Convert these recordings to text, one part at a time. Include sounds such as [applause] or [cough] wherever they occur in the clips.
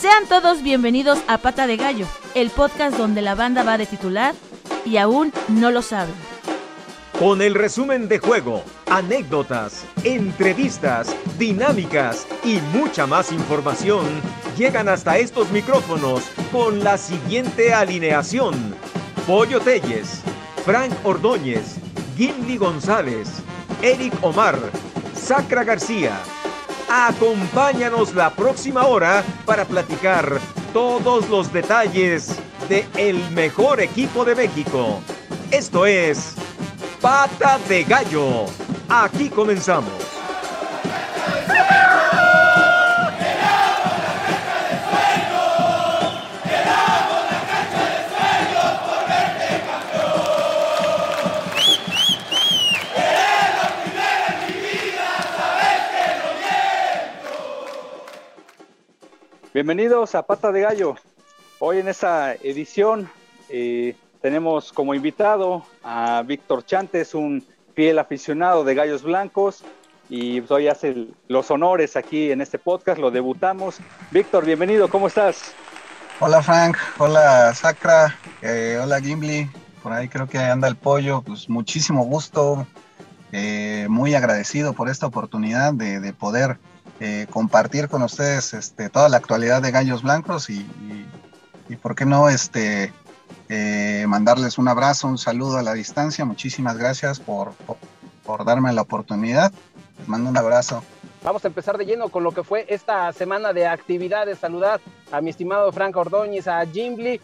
Sean todos bienvenidos a Pata de Gallo, el podcast donde la banda va de titular y aún no lo saben. Con el resumen de juego, anécdotas, entrevistas, dinámicas y mucha más información, llegan hasta estos micrófonos con la siguiente alineación. Pollo Telles, Frank Ordóñez, Gimli González, Eric Omar, Sacra García. Acompáñanos la próxima hora para platicar todos los detalles de el mejor equipo de México. Esto es Pata de Gallo. Aquí comenzamos. Bienvenidos a Pata de Gallo. Hoy en esta edición eh, tenemos como invitado a Víctor Chantes, un fiel aficionado de Gallos Blancos, y hoy hace los honores aquí en este podcast, lo debutamos. Víctor, bienvenido, ¿cómo estás? Hola Frank, hola Sacra, eh, hola Gimli, por ahí creo que anda el pollo, pues muchísimo gusto, eh, muy agradecido por esta oportunidad de, poder eh, compartir con ustedes este, toda la actualidad de Gallos Blancos y, y por qué no este, eh, mandarles un abrazo, un saludo a la distancia. Muchísimas gracias por, por, darme la oportunidad. Les mando un abrazo. Vamos a empezar de lleno con lo que fue esta semana de actividades. Saludar a mi estimado Frank Ordóñez, a Jimbly.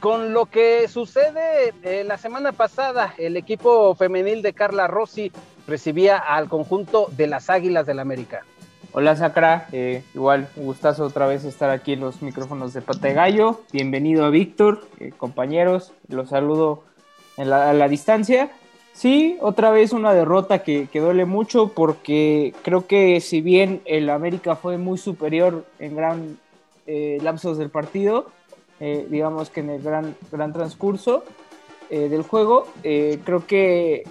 Con lo que sucede eh, la semana pasada, el equipo femenil de Carla Rossi recibía al conjunto de las Águilas del América. Hola Sacra, eh, igual un gustazo otra vez estar aquí en los micrófonos de Pata Gallo. Bienvenido a Víctor, eh, compañeros, los saludo a la distancia. Sí, otra vez una derrota que, duele mucho porque creo que si bien el América fue muy superior en gran eh, lapsos del partido, digamos que en el gran, gran transcurso del juego, creo que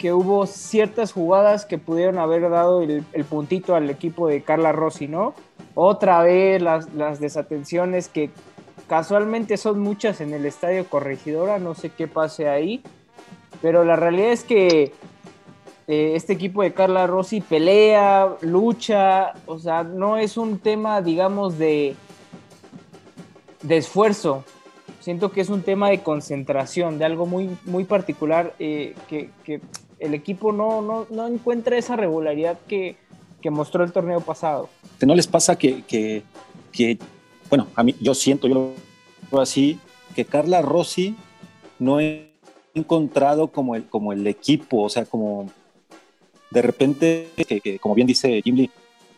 que hubo ciertas jugadas que pudieron haber dado el, puntito al equipo de Carla Rossi, ¿no? Otra vez las, desatenciones que casualmente son muchas en el estadio Corregidora, no sé qué pase ahí, pero la realidad es que eh, este equipo de Carla Rossi pelea, lucha, o sea, no es un tema, digamos, de, de esfuerzo, siento que es un tema de concentración, de algo muy, muy particular eh, que, el equipo no, no, encuentra esa regularidad que, mostró el torneo pasado. ¿No les pasa que, que, bueno, a mí yo siento, yo lo así, que Carla Rossi no ha encontrado como el, como el equipo, o sea, como de repente, que, como bien dice Jim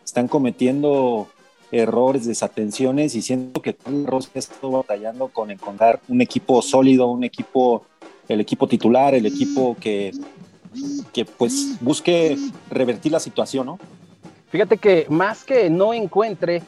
están cometiendo errores, desatenciones y siento que Carla Rossi ha estado batallando con encontrar un equipo sólido, un equipo, el equipo titular, el equipo que, que pues busque revertir la situación, ¿no? Fíjate que más que no encuentre,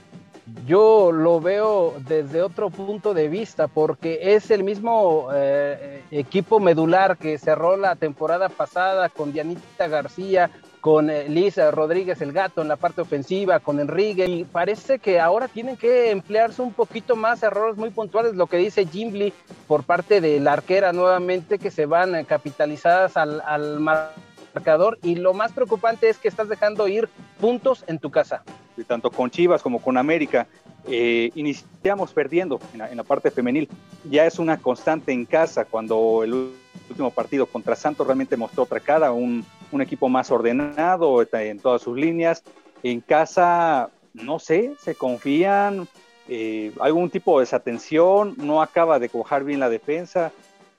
yo lo veo desde otro punto de vista, porque es el mismo eh, equipo medular que cerró la temporada pasada con Dianita García, con eh, Lisa Rodríguez el gato en la parte ofensiva, con Enrique, y parece que ahora tienen que emplearse un poquito más errores muy puntuales, lo que dice Jimmy por parte de la arquera nuevamente, que se van eh, capitalizadas al, al marcador, y lo más preocupante es que estás dejando ir puntos en tu casa. Tanto con Chivas como con América, eh, iniciamos perdiendo en la, en la, parte femenil. Ya es una constante en casa cuando el último partido contra Santos realmente mostró otra cara, un, un equipo más ordenado en todas sus líneas. En casa, no sé, se confían, eh, algún tipo de desatención, no acaba de cojar bien la defensa.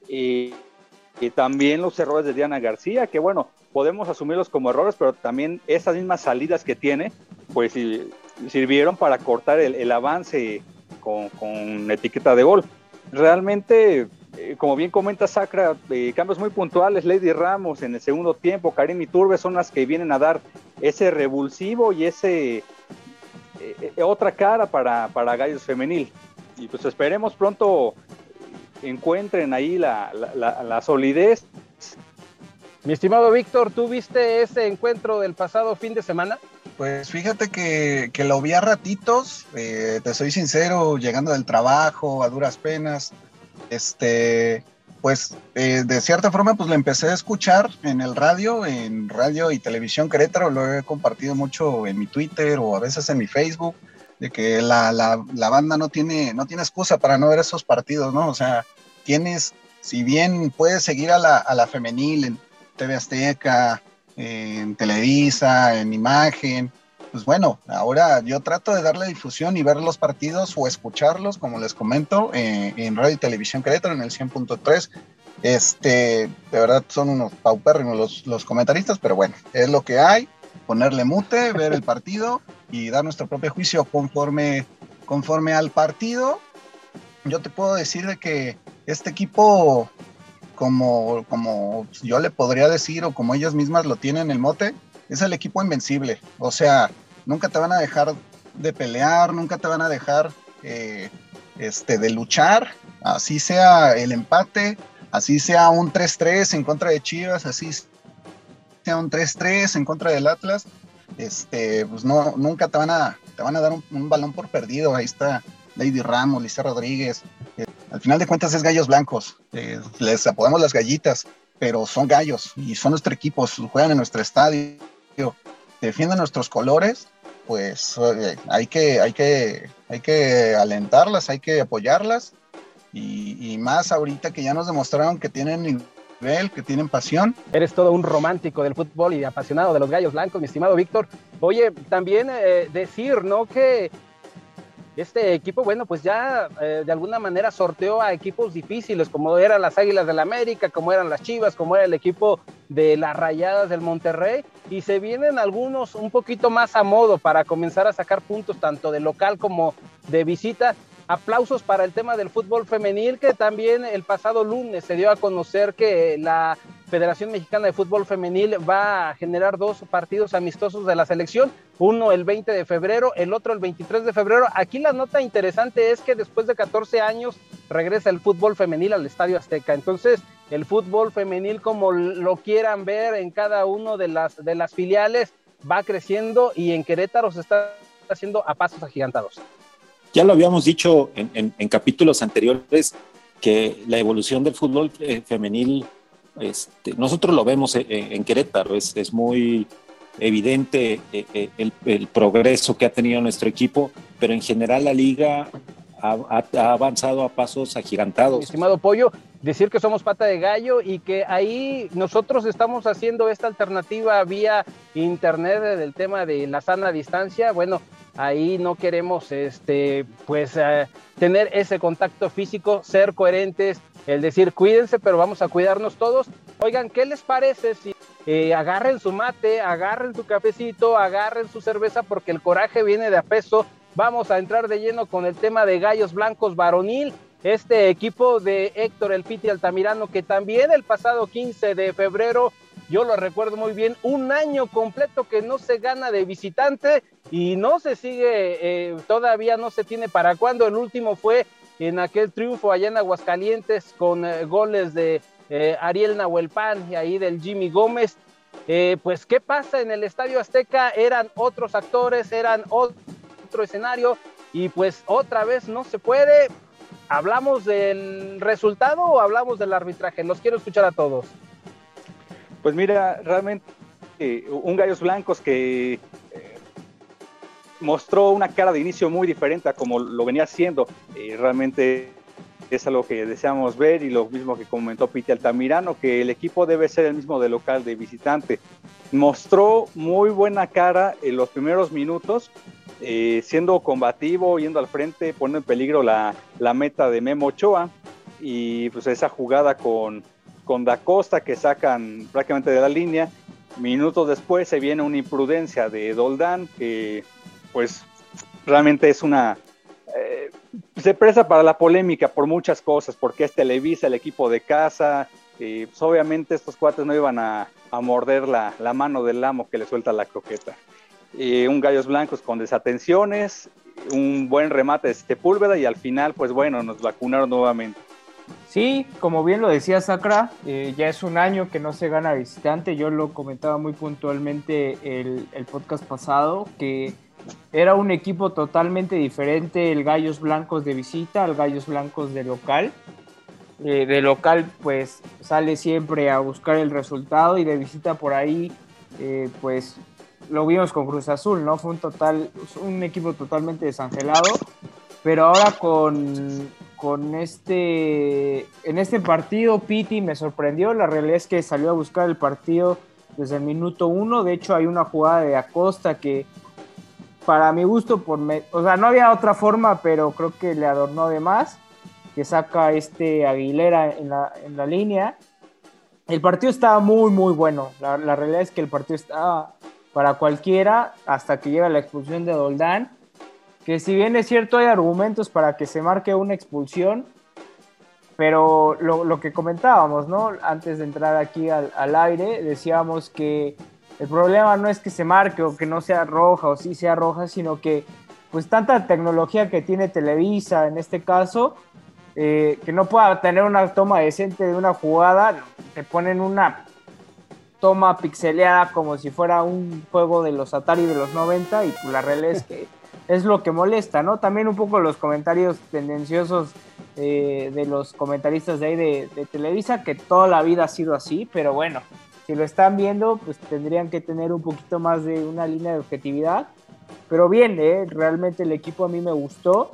y también los errores de Diana García, que bueno, podemos asumirlos como errores, pero también esas mismas salidas que tiene, pues sirvieron para cortar el, avance con, con, etiqueta de gol. Realmente eh, como bien comenta Sacra, eh, cambios muy puntuales, Lady Ramos en el segundo tiempo, Karim y Turbe son las que vienen a dar ese revulsivo y ese eh, otra cara para, para Gallos Femenil. Y pues esperemos pronto encuentren ahí la, la solidez. Mi estimado Víctor, ¿tú viste ese encuentro del pasado fin de semana? Pues fíjate que, que lo vi a ratitos, eh, te soy sincero, llegando del trabajo, a duras penas, este, pues eh, de cierta forma pues lo empecé a escuchar en el radio, en radio y televisión Querétaro, lo he compartido mucho en mi Twitter o a veces en mi Facebook, de que la, la, la banda no tiene, no tiene excusa para no ver esos partidos, ¿no? O sea, tienes, si bien puedes seguir a la, a la femenil en TV Azteca, en Televisa, en Imagen, pues bueno, ahora yo trato de darle difusión y ver los partidos o escucharlos, como les comento, eh, en Radio y Televisión Querétaro en el 100.3. Este, de verdad son unos paupérrimos los, los comentaristas, pero bueno, es lo que hay. Ponerle mute, ver el partido y dar nuestro propio juicio conforme, conforme al partido. Yo te puedo decir de que este equipo, como, como yo le podría decir, o como ellas mismas lo tienen el mote, es el equipo invencible. O sea, nunca te van a dejar de pelear, nunca te van a dejar eh, este, de luchar, así sea el empate, así sea un 3-3 en contra de Chivas, así sea un 3-3 en contra del Atlas, este, pues no, nunca te van a, te van a dar un, balón por perdido, ahí está Lady Ramos, Lisa Rodríguez, eh, al final de cuentas es gallos blancos, eh, les apodamos las gallitas, pero son gallos y son nuestro equipo, juegan en nuestro estadio, defienden nuestros colores pues hay que, hay que, hay que alentarlas, hay que apoyarlas y, más ahorita que ya nos demostraron que tienen nivel, que tienen pasión. Eres todo un romántico del fútbol y apasionado de los gallos blancos, mi estimado Víctor. Oye, también eh, decir, ¿no? Que este equipo, bueno, pues ya eh, de alguna manera sorteó a equipos difíciles, como eran las Águilas del la América, como eran las Chivas, como era el equipo de las Rayadas del Monterrey, y se vienen algunos un poquito más a modo para comenzar a sacar puntos tanto de local como de visita. Aplausos para el tema del fútbol femenil, que también el pasado lunes se dio a conocer que la Federación Mexicana de Fútbol Femenil va a generar dos partidos amistosos de la selección, uno el 20 de febrero, el otro el 23 de febrero. Aquí la nota interesante es que después de 14 años regresa el fútbol femenil al Estadio Azteca. Entonces, el fútbol femenil, como lo quieran ver en cada uno de las, de las filiales, va creciendo y en Querétaro se está haciendo a pasos agigantados. Ya lo habíamos dicho en, capítulos anteriores que la evolución del fútbol eh, femenil, este, nosotros lo vemos eh, en, Querétaro, es, es, muy evidente eh, el, progreso que ha tenido nuestro equipo, pero en general la liga ha, avanzado a pasos agigantados. estimado Pollo, decir que somos pata de gallo y que ahí nosotros estamos haciendo esta alternativa vía internet del tema de la sana distancia. Bueno, ahí no queremos este pues eh, tener ese contacto físico, ser coherentes, el decir cuídense, pero vamos a cuidarnos todos. Oigan, ¿qué les parece si eh, agarren su mate, agarren su cafecito, agarren su cerveza porque el coraje viene de a peso? Vamos a entrar de lleno con el tema de Gallos Blancos Varonil, este equipo de Héctor El Piti Altamirano que también el pasado 15 de febrero yo lo recuerdo muy bien, un año completo que no se gana de visitante y no se sigue, eh, todavía no se tiene para cuándo. El último fue en aquel triunfo allá en Aguascalientes con eh, goles de eh, Ariel Nahuelpan y ahí del Jimmy Gómez. pues, ¿qué pasa en el Estadio Azteca? Eran otros actores, eran otro escenario y pues otra vez no se puede. ¿Hablamos del resultado o hablamos del arbitraje? Los quiero escuchar a todos. Pues mira, realmente eh, un Gallos Blancos que eh, mostró una cara de inicio muy diferente a como lo venía haciendo. Eh, realmente es algo que deseamos ver y lo mismo que comentó Piti Altamirano, que el equipo debe ser el mismo de local, de visitante. Mostró muy buena cara en los primeros minutos, siendo combativo, yendo al frente, poniendo en peligro la, la meta de Memo Ochoa y pues esa jugada con con Da Costa que sacan prácticamente de la línea. Minutos después se viene una imprudencia de Doldán que pues realmente es una... Eh, se presta para la polémica por muchas cosas, porque es Televisa, el equipo de casa, y pues obviamente estos cuates no iban a, morder la, mano del amo que le suelta la croqueta. un Gallos Blancos con desatenciones, un buen remate de Sepúlveda y al final, pues bueno, nos vacunaron nuevamente. Sí, como bien lo decía Sacra, eh, ya es un año que no se gana visitante. Yo lo comentaba muy puntualmente el, el, podcast pasado, que era un equipo totalmente diferente el Gallos Blancos de visita al Gallos Blancos de local. Eh, de local, pues sale siempre a buscar el resultado y de visita por ahí, eh, pues lo vimos con Cruz Azul, ¿no? Fue un total, un equipo totalmente desangelado, pero ahora con, con este, en este partido Piti me sorprendió, la realidad es que salió a buscar el partido desde el minuto uno, de hecho hay una jugada de Acosta que para mi gusto, o sea, no había otra forma, pero creo que le adornó de más, que saca este Aguilera en la, en la línea. El partido estaba muy, muy bueno, la, la realidad es que el partido estaba para cualquiera hasta que llega la expulsión de Doldán, que si bien es cierto hay argumentos para que se marque una expulsión, pero lo, lo que comentábamos, ¿no? Antes de entrar aquí al, al, aire, decíamos que el problema no es que se marque o que no sea roja o sí sea roja, sino que pues tanta tecnología que tiene Televisa en este caso, eh, que no pueda tener una toma decente de una jugada, te ponen una toma pixeleada como si fuera un juego de los Atari de los 90 y pues la realidad es que es lo que molesta, ¿no? También un poco los comentarios tendenciosos eh, de los comentaristas de ahí de, Televisa, que toda la vida ha sido así, pero bueno, si lo están viendo, pues tendrían que tener un poquito más de una línea de objetividad. Pero bien, ¿eh? realmente el equipo a mí me gustó,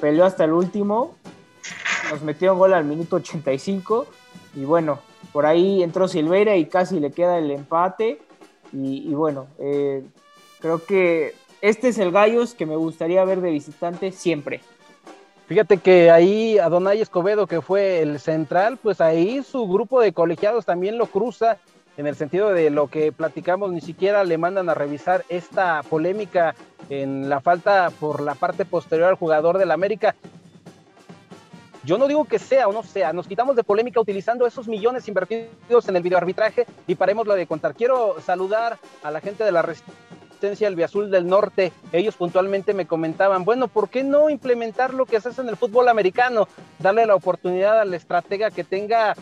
peleó hasta el último, nos metió un gol al minuto 85 y bueno, por ahí entró Silveira y casi le queda el empate. Y, y bueno, eh, creo que este es el Gallos que me gustaría ver de visitante siempre. Fíjate que ahí Adonai Escobedo, que fue el central, pues ahí su grupo de colegiados también lo cruza en el sentido de lo que platicamos, ni siquiera le mandan a revisar esta polémica en la falta por la parte posterior al jugador del América. Yo no digo que sea o no sea, nos quitamos de polémica utilizando esos millones invertidos en el videoarbitraje y paremos de contar. Quiero saludar a la gente de la Resistencia el Azul del Norte. Ellos puntualmente me comentaban, bueno, ¿por qué no implementar lo que se hace en el fútbol americano? Darle la oportunidad al estratega que tenga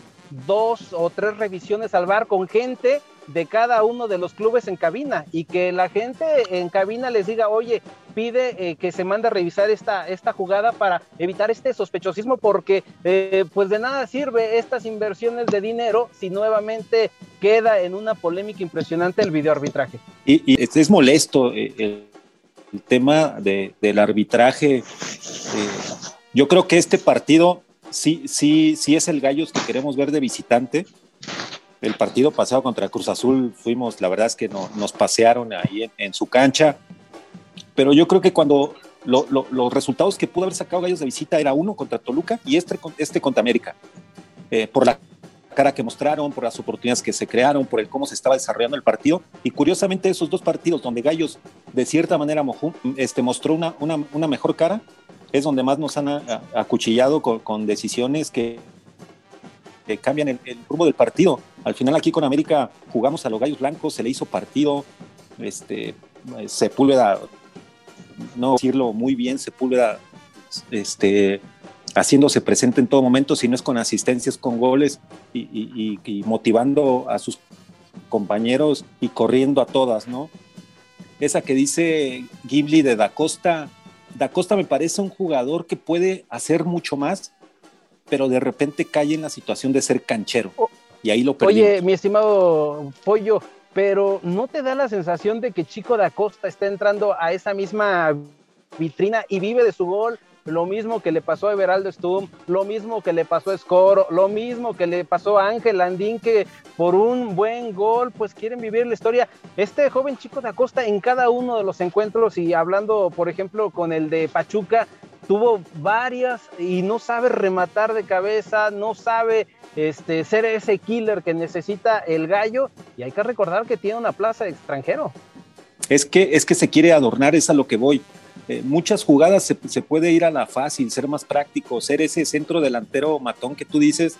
dos o tres revisiones al bar con gente de cada uno de los clubes en cabina y que la gente en cabina les diga, oye, pide eh, que se mande a revisar esta, esta jugada para evitar este sospechosismo porque eh, pues de nada sirve estas inversiones de dinero si nuevamente queda en una polémica impresionante el videoarbitraje. Y, y es molesto eh, el, tema de, del arbitraje. Yo creo que este partido sí, sí, sí es el Gallos que queremos ver de visitante. El partido pasado contra Cruz Azul fuimos, la verdad es que no, nos pasearon ahí en, en, su cancha. Pero yo creo que cuando lo, lo, los resultados que pudo haber sacado Gallos de visita era uno contra Toluca y este, este contra América. Eh, por la cara que mostraron, por las oportunidades que se crearon, por el cómo se estaba desarrollando el partido. Y curiosamente esos dos partidos donde Gallos de cierta manera este, mostró una, una, una mejor cara, es donde más nos han acuchillado con, con decisiones que, que cambian el, el, rumbo del partido. Al final aquí con América jugamos a los Gallos Blancos, se le hizo partido, este, Sepúlveda, no decirlo muy bien, Sepúlveda, este, haciéndose presente en todo momento, si no es con asistencias, con goles y, y, y, motivando a sus compañeros y corriendo a todas, ¿no? Esa que dice Ghibli de Da Costa, Da Costa me parece un jugador que puede hacer mucho más, pero de repente cae en la situación de ser canchero. Y ahí lo perdimos. Oye, mi estimado Pollo, pero ¿no te da la sensación de que Chico da Costa está entrando a esa misma vitrina y vive de su gol? Lo mismo que le pasó a Everaldo Stum, lo mismo que le pasó a Scoro, lo mismo que le pasó a Ángel Andín, que por un buen gol, pues quieren vivir la historia. Este joven chico de Acosta en cada uno de los encuentros y hablando, por ejemplo, con el de Pachuca, tuvo varias y no sabe rematar de cabeza, no sabe este, ser ese killer que necesita el gallo y hay que recordar que tiene una plaza de extranjero. Es que, es que se quiere adornar, es a lo que voy. Eh, muchas jugadas se, se, puede ir a la fácil, ser más práctico, ser ese centro delantero matón que tú dices,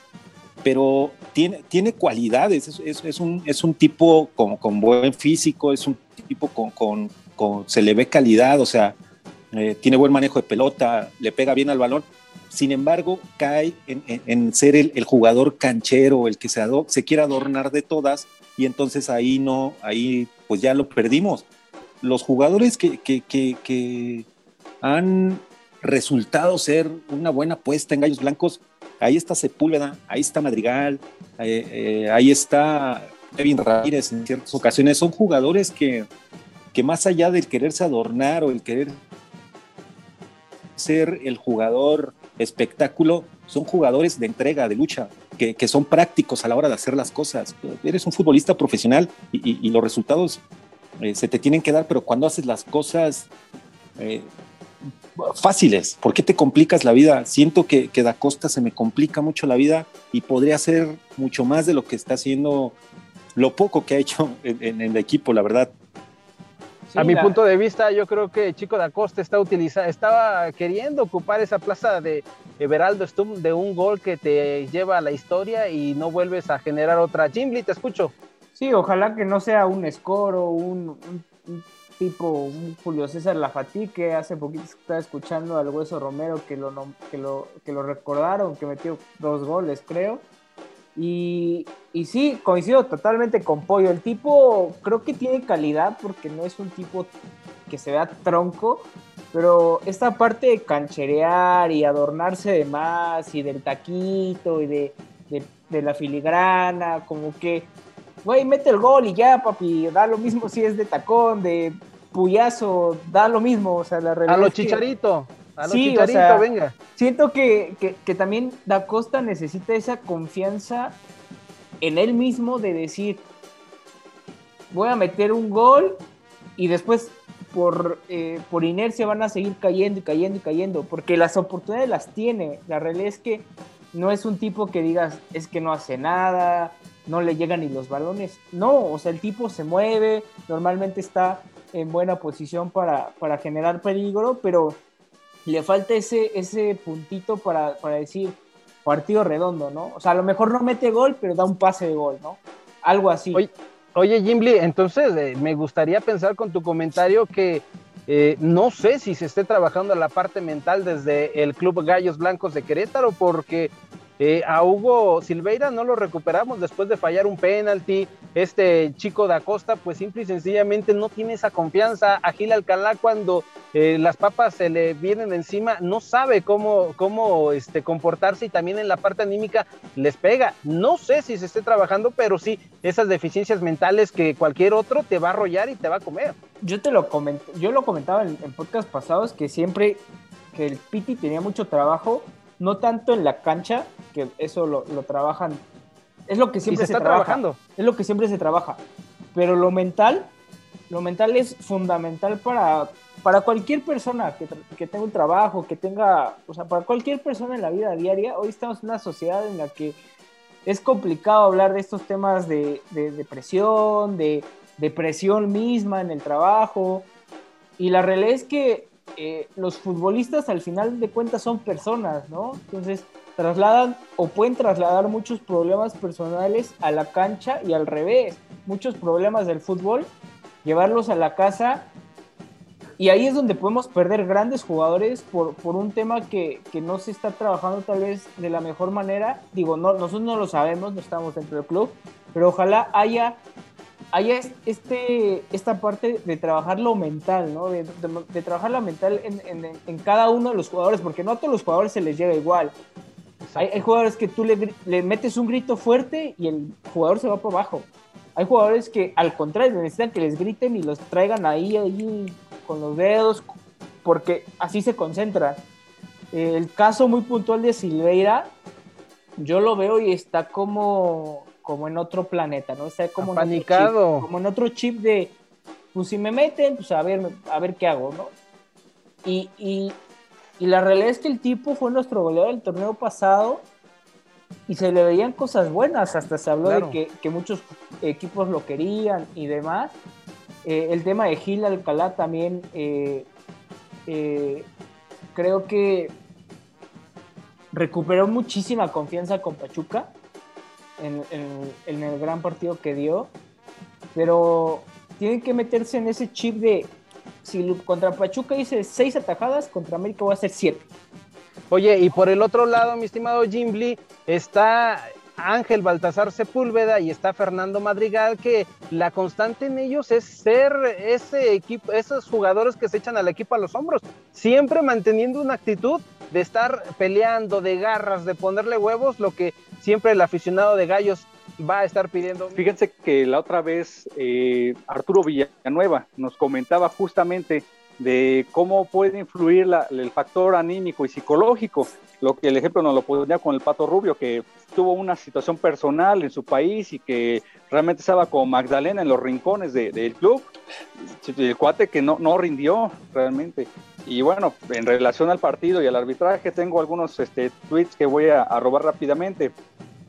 pero tiene, tiene cualidades, es, es, es un, es un tipo con, con, buen físico, es un tipo con, con, con se le ve calidad, o sea, eh, tiene buen manejo de pelota, le pega bien al balón. sin embargo, cae en, ser el, jugador canchero, el que se, se quiere adornar de todas, y entonces ahí no, ahí pues ya lo perdimos. Los jugadores que, han resultado ser una buena apuesta en Gallos Blancos, ahí está Sepúlveda, ahí está Madrigal, eh, eh, ahí está Kevin Ramírez en ciertas ocasiones, son jugadores que, que más allá del quererse adornar o el querer ser el jugador espectáculo, son jugadores de entrega, de lucha, que, son prácticos a la hora de hacer las cosas. Eres un futbolista profesional y, los resultados eh, se te tienen que dar, pero cuando haces las cosas eh, fáciles, ¿por qué te complicas la vida? Siento que, que Da Costa se me complica mucho la vida y podría hacer mucho más de lo que está haciendo, lo poco que ha hecho en el equipo, la verdad a mi punto de vista, yo creo que Chico da Costa está utiliza, estaba queriendo ocupar esa plaza de Everaldo Stum de un gol que te lleva a la historia y no vuelves a generar otra. Jimmy, te escucho. Sí, ojalá que no sea un escoro, un, un, tipo, un Julio César Lafatí, que hace poquito estaba escuchando al Hueso Romero que lo, que lo, que lo recordaron, que metió dos goles, creo y, y sí, coincido totalmente con Pollo. El tipo creo que tiene calidad porque no es un tipo que se vea tronco, pero esta parte de cancherear y adornarse de más y del taquito y de, la filigrana, como que, güey, mete el gol y ya, papi, da lo mismo si es de tacón, de puyazo, da lo mismo, o sea, la realidad. A lo chicharito. A sí, venga. Siento que, también Da Costa necesita esa confianza en él mismo de decir, voy a meter un gol y después por, eh, por inercia van a seguir cayendo y cayendo y cayendo, porque las oportunidades las tiene. La realidad es que no es un tipo que digas, es que no hace nada, no le llegan ni los balones. No, o sea, el tipo se mueve, normalmente está en buena posición para, para generar peligro, pero le falta ese, ese puntito para, decir partido redondo, ¿no? O sea, a lo mejor no mete gol, pero da un pase de gol, ¿no? Algo así. Oye, oye Jimmy, entonces eh, me gustaría pensar con tu comentario que eh, no sé si se esté trabajando la parte mental desde el Club Gallos Blancos de Querétaro, porque eh, a Hugo Silveira no lo recuperamos después de fallar un penalti. Este chico de Acosta, pues simple y sencillamente no tiene esa confianza. A Gil Alcalá, cuando eh, las papas se le vienen encima, no sabe cómo, cómo este, comportarse y también en la parte anímica les pega. No sé si se esté trabajando, pero sí, esas deficiencias mentales que cualquier otro te va a arrollar y te va a comer. Yo te lo comenté, yo lo comentaba en, en podcast pasados que siempre que el Piti tenía mucho trabajo no tanto en la cancha, que eso lo, trabajan, es lo que siempre se, está trabajando. Es lo que siempre se trabaja. Pero lo mental, lo mental es fundamental para, para cualquier persona que, tenga un trabajo, que tenga, o sea, para cualquier persona en la vida diaria. Hoy estamos en una sociedad en la que es complicado hablar de estos temas de, depresión, de depresión misma en el trabajo. Y la realidad es que eh, los futbolistas al final de cuentas son personas, ¿no? Entonces trasladan o pueden trasladar muchos problemas personales a la cancha y al revés, muchos problemas del fútbol, llevarlos a la casa y ahí es donde podemos perder grandes jugadores por, por un tema que, que, no se está trabajando tal vez de la mejor manera. Digo, no, nosotros no lo sabemos, no estamos dentro del club, pero ojalá haya hay este, esta parte de trabajar lo mental, ¿no? De, trabajar la mental en, cada uno de los jugadores, porque no a todos los jugadores se les llega igual. Hay, jugadores que tú le, le, metes un grito fuerte y el jugador se va para abajo. Hay jugadores que al contrario necesitan que les griten y los traigan ahí, ahí con los dedos, porque así se concentran. El caso muy puntual de Silveira, yo lo veo y está como como en otro planeta, ¿no? Está como, en otro, chip, como en otro chip de, pues si me meten, pues a ver, a ver qué hago, ¿no? Y, y, y la realidad es que el tipo fue nuestro goleador del torneo pasado y se le veían cosas buenas, hasta se habló de que, que, muchos equipos lo querían y demás. Eh, el tema de Gil Alcalá también eh, eh, creo que recuperó muchísima confianza con Pachuca en, el gran partido que dio, pero tienen que meterse en ese chip de si contra Pachuca hice seis atajadas, contra América voy a hacer siete. Oye, y por el otro lado, mi estimado Jim está Ángel Baltasar Sepúlveda y está Fernando Madrigal, que la constante en ellos es ser ese equipo, esos jugadores que se echan al equipo a los hombros, siempre manteniendo una actitud de estar peleando, de garras, de ponerle huevos, lo que siempre el aficionado de Gallos va a estar pidiendo. Fíjense que la otra vez eh, Arturo Villanueva nos comentaba justamente de cómo puede influir el factor anímico y psicológico. Lo que el ejemplo nos lo ponía con el Pato Rubio, que tuvo una situación personal en su país y que realmente estaba con Magdalena en los rincones del club. El cuate que no, no rindió realmente. Y bueno, en relación al partido y al arbitraje, tengo algunos este, tweets que voy a, robar rápidamente.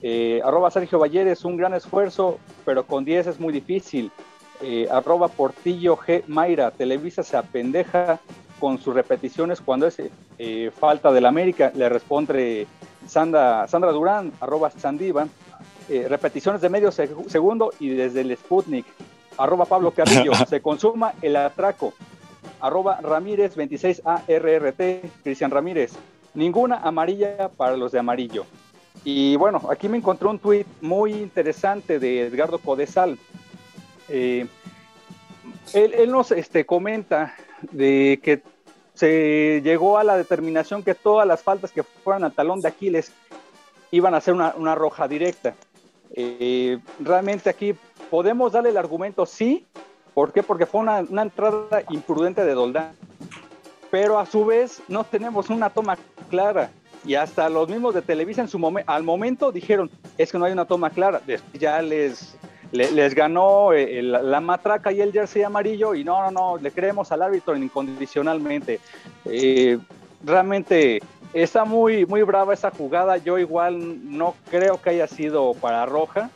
Eh, arroba Sergio Valleres, un gran esfuerzo, pero con 10 es muy difícil. Eh, arroba Portillo G. Mayra, Televisa se apendeja con sus repeticiones cuando es eh, falta del América, le responde Sandra, Sandra Durán, arroba Sandiva, eh, repeticiones de medio segundo y desde el Sputnik, arroba Pablo Carrillo, [laughs] se consuma el atraco, arroba Ramírez 26ARRT, Cristian Ramírez, ninguna amarilla para los de amarillo. Y bueno, aquí me encontré un tuit muy interesante de Edgardo Codesal, eh, él, nos este, comenta de que se llegó a la determinación que todas las faltas que fueran al talón de Aquiles iban a ser una, roja directa. Eh, realmente aquí podemos darle el argumento sí, ¿por qué? Porque fue una, entrada imprudente de Doldán, pero a su vez no tenemos una toma clara y hasta los mismos de Televisa en su al momento dijeron, es que no hay una toma clara, ya les les ganó eh, la matraca y el jersey amarillo y no, no, no, le creemos al árbitro incondicionalmente. Eh, realmente está muy, muy brava esa jugada. Yo igual no creo que haya sido para Roja,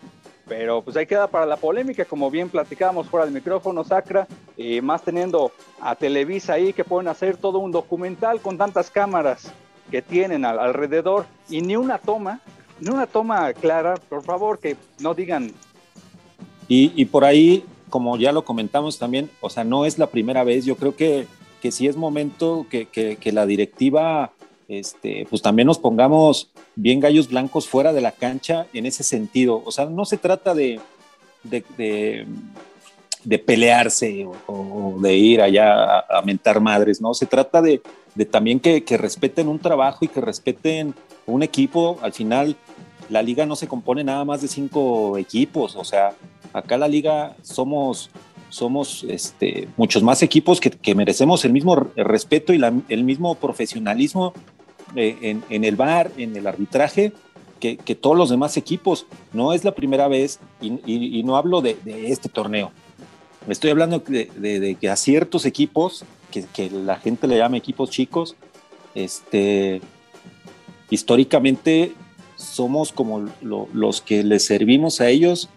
pero pues ahí queda para la polémica, como bien platicábamos fuera del micrófono, Sacra, eh, más teniendo a Televisa ahí que pueden hacer todo un documental con tantas cámaras que tienen alrededor y ni una toma, ni una toma clara, por favor que no digan y, por ahí, como ya lo comentamos también, o sea, no es la primera vez, yo creo que, que sí es momento que, que, la directiva, este, pues también nos pongamos bien gallos blancos fuera de la cancha en ese sentido. O sea, no se trata de, de, de, pelearse o, de ir allá a, mentar madres, ¿no? Se trata de, también que, que respeten un trabajo y que respeten un equipo. Al final, la liga no se compone nada más de cinco equipos, o sea, Acá la liga somos, somos este, muchos más equipos que, merecemos el mismo respeto y el mismo profesionalismo eh, en, el bar, en el arbitraje, que, todos los demás equipos. No es la primera vez y, no hablo de, este torneo. Estoy hablando de, que a ciertos equipos, que, la gente le llama equipos chicos, este, históricamente somos como los que les servimos a ellos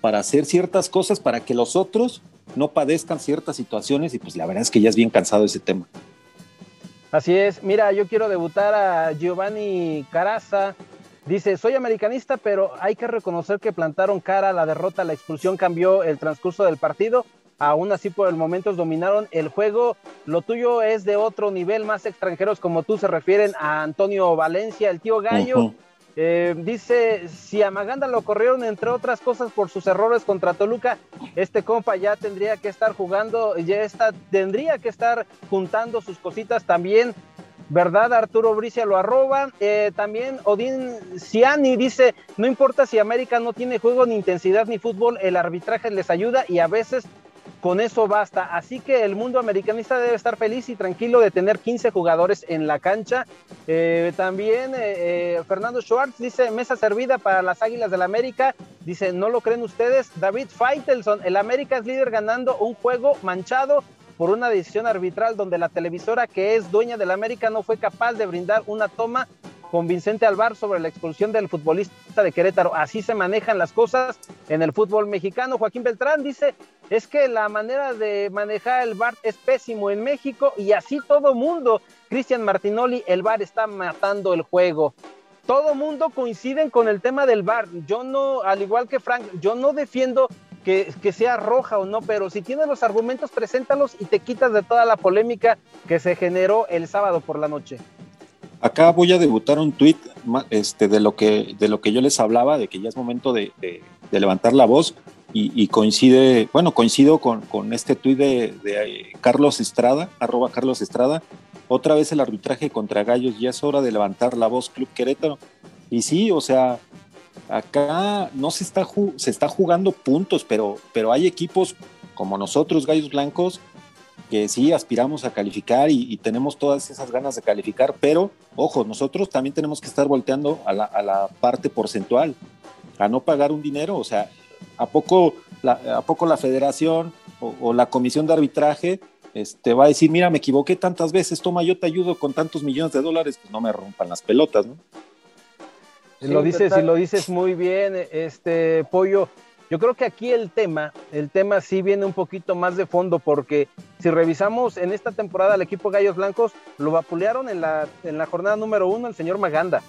para hacer ciertas cosas para que los otros no padezcan ciertas situaciones y pues la verdad es que ya es bien cansado ese tema. Así es, mira, yo quiero debutar a Giovanni Caraza. Dice, soy americanista, pero hay que reconocer que plantaron cara a la derrota, la expulsión cambió el transcurso del partido. Aún así, por el momento dominaron el juego. Lo tuyo es de otro nivel, más extranjeros como tú se refieren a Antonio Valencia, el tío Gallo. Eh, dice, si a Maganda lo corrieron entre otras cosas por sus errores contra Toluca, este compa ya tendría que estar jugando, ya está, tendría que estar juntando sus cositas también. ¿Verdad? Arturo Bricia lo arroba. Eh, también Odín Ciani dice, no importa si América no tiene juego ni intensidad ni fútbol, el arbitraje les ayuda y a veces con eso basta. Así que el mundo americanista debe estar feliz y tranquilo de tener 15 jugadores en la cancha. Eh, también eh, eh, Fernando Schwartz dice, mesa servida para las Águilas del América. Dice, ¿no lo creen ustedes? David Feitelson, el América es líder ganando un juego manchado por una decisión arbitral donde la televisora que es dueña del América no fue capaz de brindar una toma convincente al VAR sobre la expulsión del futbolista de Querétaro. Así se manejan las cosas en el fútbol mexicano. Joaquín Beltrán dice, es que la manera de manejar el VAR es pésimo en México y así todo mundo. Cristian Martinoli, el VAR está matando el juego. Todo mundo coinciden con el tema del VAR. Yo no, al igual que Frank, yo no defiendo que, que, sea roja o no, pero si tienes los argumentos, preséntalos y te quitas de toda la polémica que se generó el sábado por la noche. Acá voy a debutar un tweet este, de, lo que, de lo que yo les hablaba, de que ya es momento de, levantar la voz y, coincide, bueno, coincido con, este tweet de, eh, Carlos Estrada, arroba Carlos Estrada, otra vez el arbitraje contra Gallos, ya es hora de levantar la voz Club Querétaro. Y sí, o sea, acá no se está, se está jugando puntos, pero, pero hay equipos como nosotros, Gallos Blancos, que sí aspiramos a calificar y, tenemos todas esas ganas de calificar, pero ojo, nosotros también tenemos que estar volteando a la, parte porcentual, a no pagar un dinero, o sea, ¿a poco la, a poco la federación o, la comisión de arbitraje este, va a decir, mira, me equivoqué tantas veces, toma, yo te ayudo con tantos millones de dólares, pues no me rompan las pelotas, ¿no? Si lo dices, si lo dices muy bien, este pollo, yo creo que aquí el tema, el tema sí viene un poquito más de fondo porque si revisamos en esta temporada al equipo Gallos Blancos, lo vapulearon en la, en la jornada número uno el señor Maganda.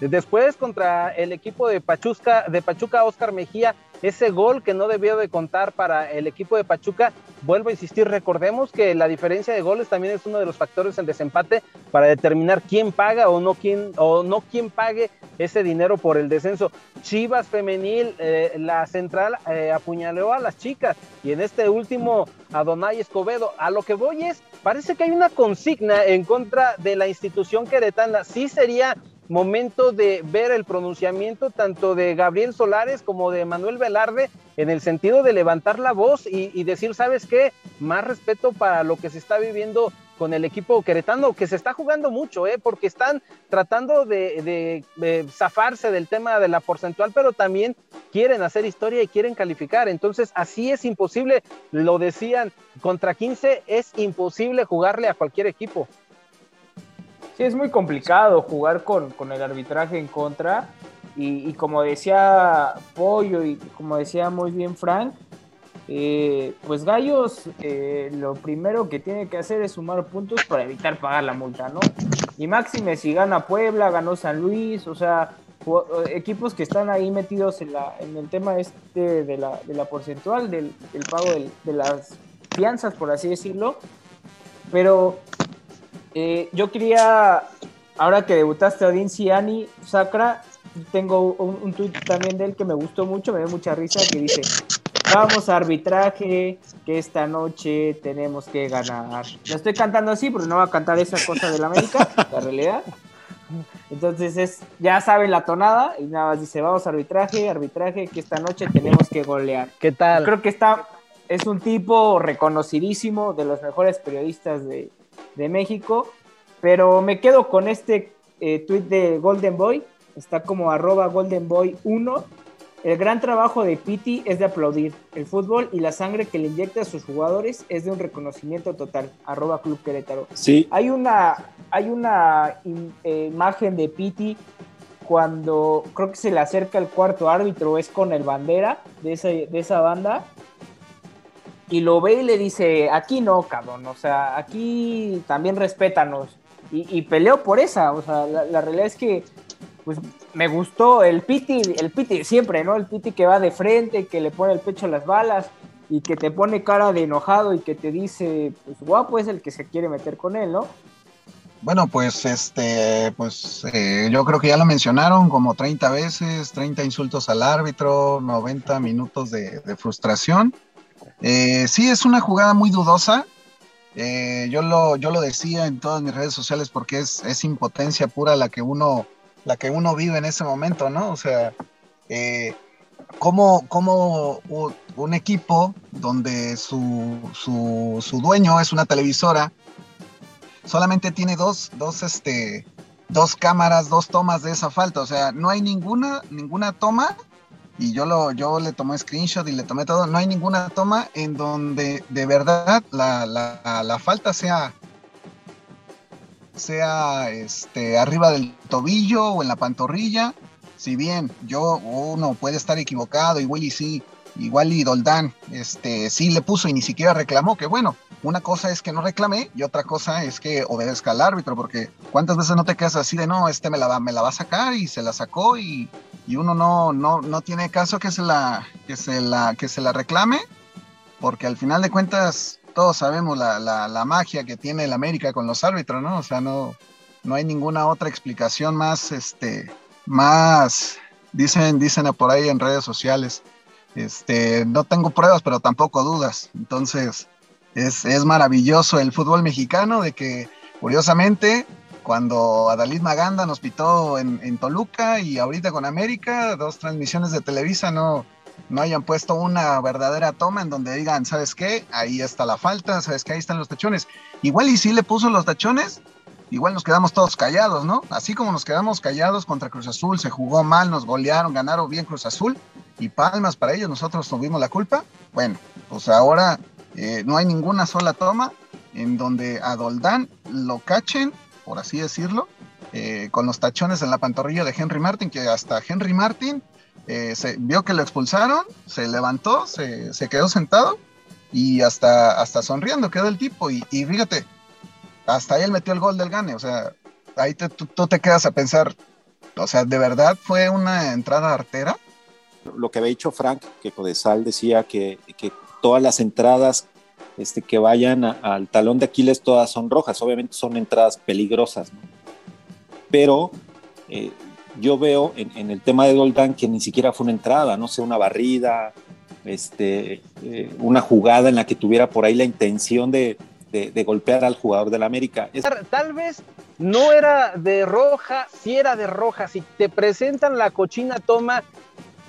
Después contra el equipo de Pachuca, de Pachuca Oscar Mejía, ese gol que no debió de contar para el equipo de Pachuca, vuelvo a insistir, recordemos que la diferencia de goles también es uno de los factores en desempate para determinar quién paga o no quién o no quién pague ese dinero por el descenso. Chivas femenil, eh, la central eh, apuñaleó a las chicas y en este último Adonai Escobedo, a lo que voy es, parece que hay una consigna en contra de la institución queretana. Sí sería momento de ver el pronunciamiento tanto de Gabriel Solares como de Manuel Velarde en el sentido de levantar la voz y, decir, ¿sabes qué? Más respeto para lo que se está viviendo con el equipo queretano, que se está jugando mucho, ¿eh? porque están tratando de, zafarse del tema de la porcentual, pero también quieren hacer historia y quieren calificar. Entonces, así es imposible, lo decían, contra 15 es imposible jugarle a cualquier equipo. Sí, es muy complicado jugar con, el arbitraje en contra. Y, como decía Pollo y como decía muy bien Frank, eh, pues Gallos eh, lo primero que tiene que hacer es sumar puntos para evitar pagar la multa, ¿no? Y máxime si gana Puebla, ganó San Luis, o sea, equipos que están ahí metidos en, la, en el tema este de la, de la porcentual, del, pago de las fianzas, por así decirlo. Pero eh, yo quería, ahora que debutaste a Odin Ciani, Sacra, tengo un, un tuit también de él que me gustó mucho, me dio mucha risa, que dice, vamos a arbitraje, que esta noche tenemos que ganar. Lo estoy cantando así, pero no va a cantar esa cosa de la América, [laughs] la realidad. Entonces es, ya saben la tonada y nada más dice, vamos a arbitraje, arbitraje, que esta noche tenemos que golear. ¿Qué tal? creo que está, es un tipo reconocidísimo de los mejores periodistas de, de México, pero me quedo con este eh, tweet de Golden Boy, está como arroba Golden Boy 1. El gran trabajo de Piti es de aplaudir. El fútbol y la sangre que le inyecta a sus jugadores es de un reconocimiento total. Arroba Club Querétaro. Sí. Hay una, hay una eh, imagen de Piti cuando creo que se le acerca el cuarto árbitro, es con el bandera de de esa banda y lo ve y le dice, aquí no, cabrón, o sea, aquí también respétanos. Y, y peleó por esa, o sea, la, realidad es que, pues, me gustó el piti, el piti siempre, ¿no? El piti que va de frente, que le pone el pecho a las balas y que te pone cara de enojado y que te dice, pues, guapo es el que se quiere meter con él, ¿no? Bueno, pues este, pues eh, yo creo que ya lo mencionaron como 30 veces, 30 insultos al árbitro, 90 minutos de frustración. Eh, sí, es una jugada muy dudosa. Eh, yo, lo, yo lo decía en todas mis redes sociales porque es, impotencia pura la que, uno, la que uno vive en ese momento, ¿no? O sea, eh, como, como un equipo donde su, su, dueño es una televisora, solamente tiene dos, dos, este, dos cámaras, dos tomas de esa falta. O sea, no hay ninguna, ninguna toma y yo, lo, yo le tomé screenshot y le tomé todo. No hay ninguna toma en donde de verdad la, la, falta sea, sea este, arriba del tobillo o en la pantorrilla. Si bien yo, uno puede estar equivocado, y Willy sí, igual y Doldán, este, sí le puso y ni siquiera reclamó, que bueno, una cosa es que no reclamé y otra cosa es que obedezca al árbitro, porque cuántas veces no te quedas así de no, este me la va, me la va a sacar y se la sacó y, y uno no, no, no tiene caso que se la, que se la, que se la reclame, porque al final de cuentas todos sabemos la, la, la magia que tiene el América con los árbitros, ¿no? O sea, no, no hay ninguna otra explicación más, este, más, dicen, dicen por ahí en redes sociales, este, no tengo pruebas, pero tampoco dudas. Entonces, es, es maravilloso el fútbol mexicano de que, curiosamente, cuando Adalid Maganda nos pitó en, en, Toluca y ahorita con América, dos transmisiones de Televisa no, no hayan puesto una verdadera toma en donde digan, ¿sabes qué? Ahí está la falta, ¿sabes qué? Ahí están los tachones. Igual y si le puso los tachones, igual nos quedamos todos callados, ¿no? Así como nos quedamos callados contra Cruz Azul, se jugó mal, nos golearon, ganaron bien Cruz Azul y palmas para ellos, nosotros tuvimos la culpa. Bueno, pues ahora eh, no hay ninguna sola toma en donde a Doldán lo cachen, por así decirlo, eh, con los tachones en la pantorrilla de Henry Martin, que hasta Henry Martin eh, se vio que lo expulsaron, se levantó, se, quedó sentado y hasta, hasta sonriendo quedó el tipo. Y, fíjate, hasta ahí él metió el gol del gane. O sea, ahí tú, te quedas a pensar, o sea, ¿de verdad fue una entrada artera? Lo que había dicho Frank, que Codesal decía que, que todas las entradas este, que vayan al talón de Aquiles, todas son rojas. Obviamente son entradas peligrosas, Pero eh, yo veo en, el tema de Doldán que ni siquiera fue una entrada, no sé, una barrida, este, eh, una jugada en la que tuviera por ahí la intención de, golpear al jugador del América. Tal vez no era de roja, si era de roja, si te presentan la cochina toma,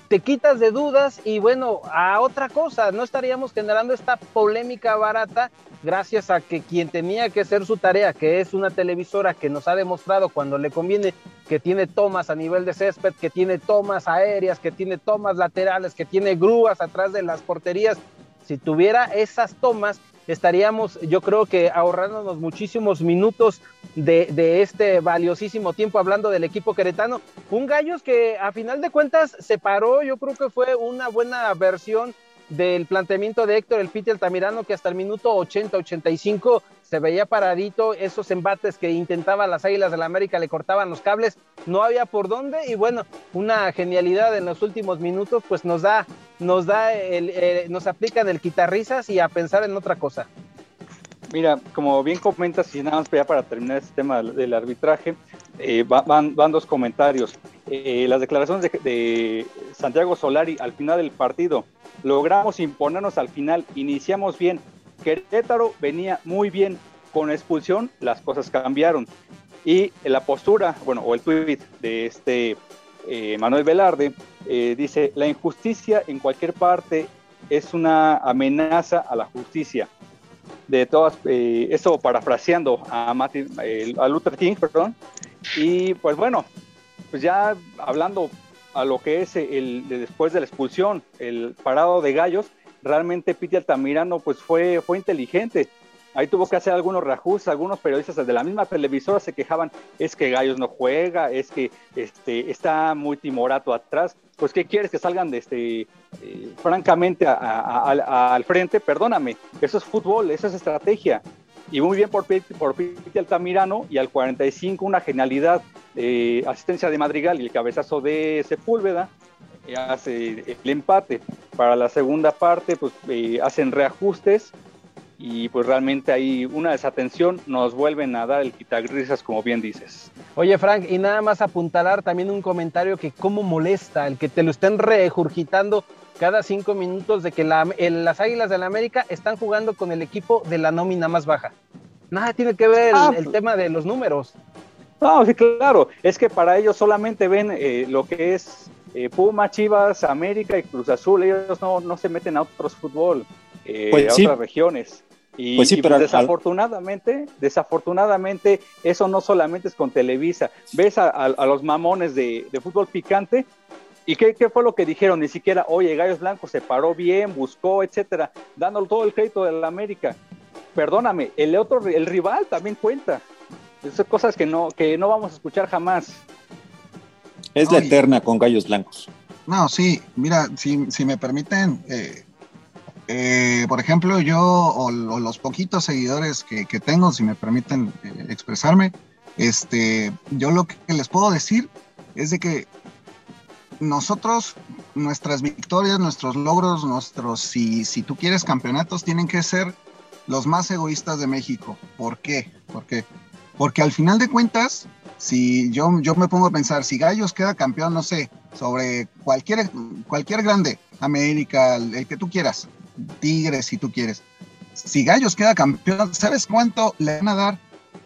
te quitas de dudas y bueno, a otra cosa, no estaríamos generando esta polémica barata gracias a que quien tenía que hacer su tarea, que es una televisora que nos ha demostrado cuando le conviene que tiene tomas a nivel de césped, que tiene tomas aéreas, que tiene tomas laterales, que tiene grúas atrás de las porterías, si tuviera esas tomas, estaríamos, yo creo que ahorrándonos muchísimos minutos de, este valiosísimo tiempo hablando del equipo queretano. Un Gallos que a final de cuentas se paró, yo creo que fue una buena versión del planteamiento de Héctor El Piti Altamirano, que hasta el minuto 80-85 se veía paradito, esos embates que intentaba las Águilas de la América le cortaban los cables, no había por dónde, y bueno, una genialidad en los últimos minutos, pues nos da, nos da, el, eh, nos aplican el quitarrisas y a pensar en otra cosa. Mira, como bien comentas, y nada más ya para terminar este tema del arbitraje, eh, van, van, dos comentarios. Eh, las declaraciones de, de, Santiago Solari al final del partido. Logramos imponernos al final, iniciamos bien. Querétaro venía muy bien. Con expulsión las cosas cambiaron. Y la postura, bueno, o el tweet de este eh, Manuel Velarde dice, la injusticia en cualquier parte es una amenaza a la justicia de todas, eh, eso parafraseando a, Luther King, perdón. Y pues bueno, pues ya hablando a lo que es el de después de la expulsión, el parado de gallos, realmente Piti Altamirano pues fue, fue inteligente. Ahí tuvo que hacer algunos reajustes, algunos periodistas de la misma televisora se quejaban, es que Gallos no juega, es que este, está muy timorato atrás. Pues, ¿qué quieres? Que salgan de este, eh, francamente al frente. Perdóname, eso es fútbol, eso es estrategia. Y muy bien por, por Piti Altamirano y al 45 una genialidad, asistencia de Madrigal y el cabezazo de Sepúlveda hace el empate. Para la segunda parte, pues eh, hacen reajustes y pues realmente hay una desatención, nos vuelven a dar el quitagrisas como bien dices. Oye Frank, y nada más apuntalar también un comentario que cómo molesta el que te lo estén regurgitando cada cinco minutos de que las Águilas del la América están jugando con el equipo de la nómina más baja. Nada tiene que ver el, ah, tema de los números. No, sí, claro, es que para ellos solamente ven eh, lo que es eh, Puma, Chivas, América y Cruz Azul, ellos no, no se meten a otros fútbol, eh, pues a otras regiones. Y, pues sí, pero desafortunadamente, desafortunadamente, eso no solamente es con Televisa. Ves a, los mamones de, fútbol picante ¿Y qué, fue lo que dijeron? Ni siquiera, oye, Gallos Blancos se paró bien, buscó, etcétera, dándole todo el crédito de la América. Perdóname, el otro, el rival también cuenta. Esas cosas que no, que no vamos a escuchar jamás. Es la eterna con Gallos Blancos. No, sí, mira, si, si me permiten, eh, eh, por ejemplo, yo o, los poquitos seguidores que, tengo, si me permiten eh, expresarme, este, yo lo que les puedo decir es de que nosotros, nuestras victorias, nuestros logros, nuestros, si, si tú quieres campeonatos, tienen que ser los más egoístas de México. ¿Por qué? Porque porque al final de cuentas, si yo, yo me pongo a pensar, si Gallos queda campeón, no sé, sobre cualquier, cualquier grande, América, el, que tú quieras, Tigres, si tú quieres, si Gallos queda campeón, ¿sabes cuánto le van a dar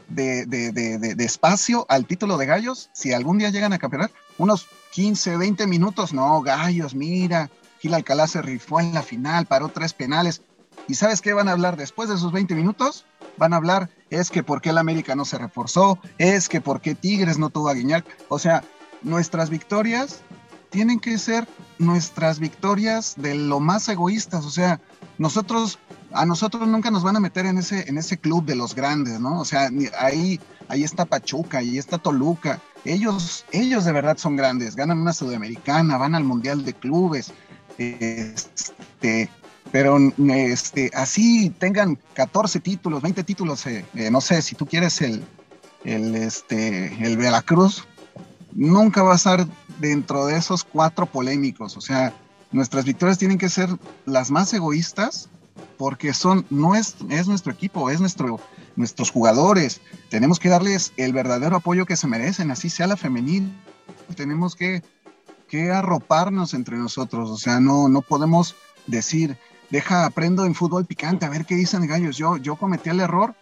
de, de, de, espacio al título de Gallos si algún día llegan a campeonar? Unos 15, 20 minutos, no, Gallos, mira, Gil Alcalá se rifó en la final, paró tres penales. ¿Y sabes qué van a hablar después de esos 20 minutos? Van a hablar, es que por qué el América no se reforzó, es que por qué Tigres no tuvo a Guiñac. O sea, nuestras victorias tienen que ser nuestras victorias de lo más egoístas. O sea, nosotros, a nosotros nunca nos van a meter en ese, en ese club de los grandes, ¿no? O sea, ahí, ahí está Pachuca, ahí está Toluca. Ellos, ellos de verdad son grandes, ganan una sudamericana, van al Mundial de Clubes, este, pero este, así tengan 14 títulos, 20 títulos, eh, eh, no sé, si tú quieres el, el, este, el Veracruz, nunca va a estar dentro de esos cuatro polémicos. O sea, nuestras victorias tienen que ser las más egoístas porque son, no es, es nuestro equipo, es nuestro, nuestros jugadores. Tenemos que darles el verdadero apoyo que se merecen, así sea la femenil. Tenemos que que arroparnos entre nosotros. O sea, no, no podemos decir, deja, aprendo en fútbol picante, a ver qué dicen gallos. Yo, yo cometí el error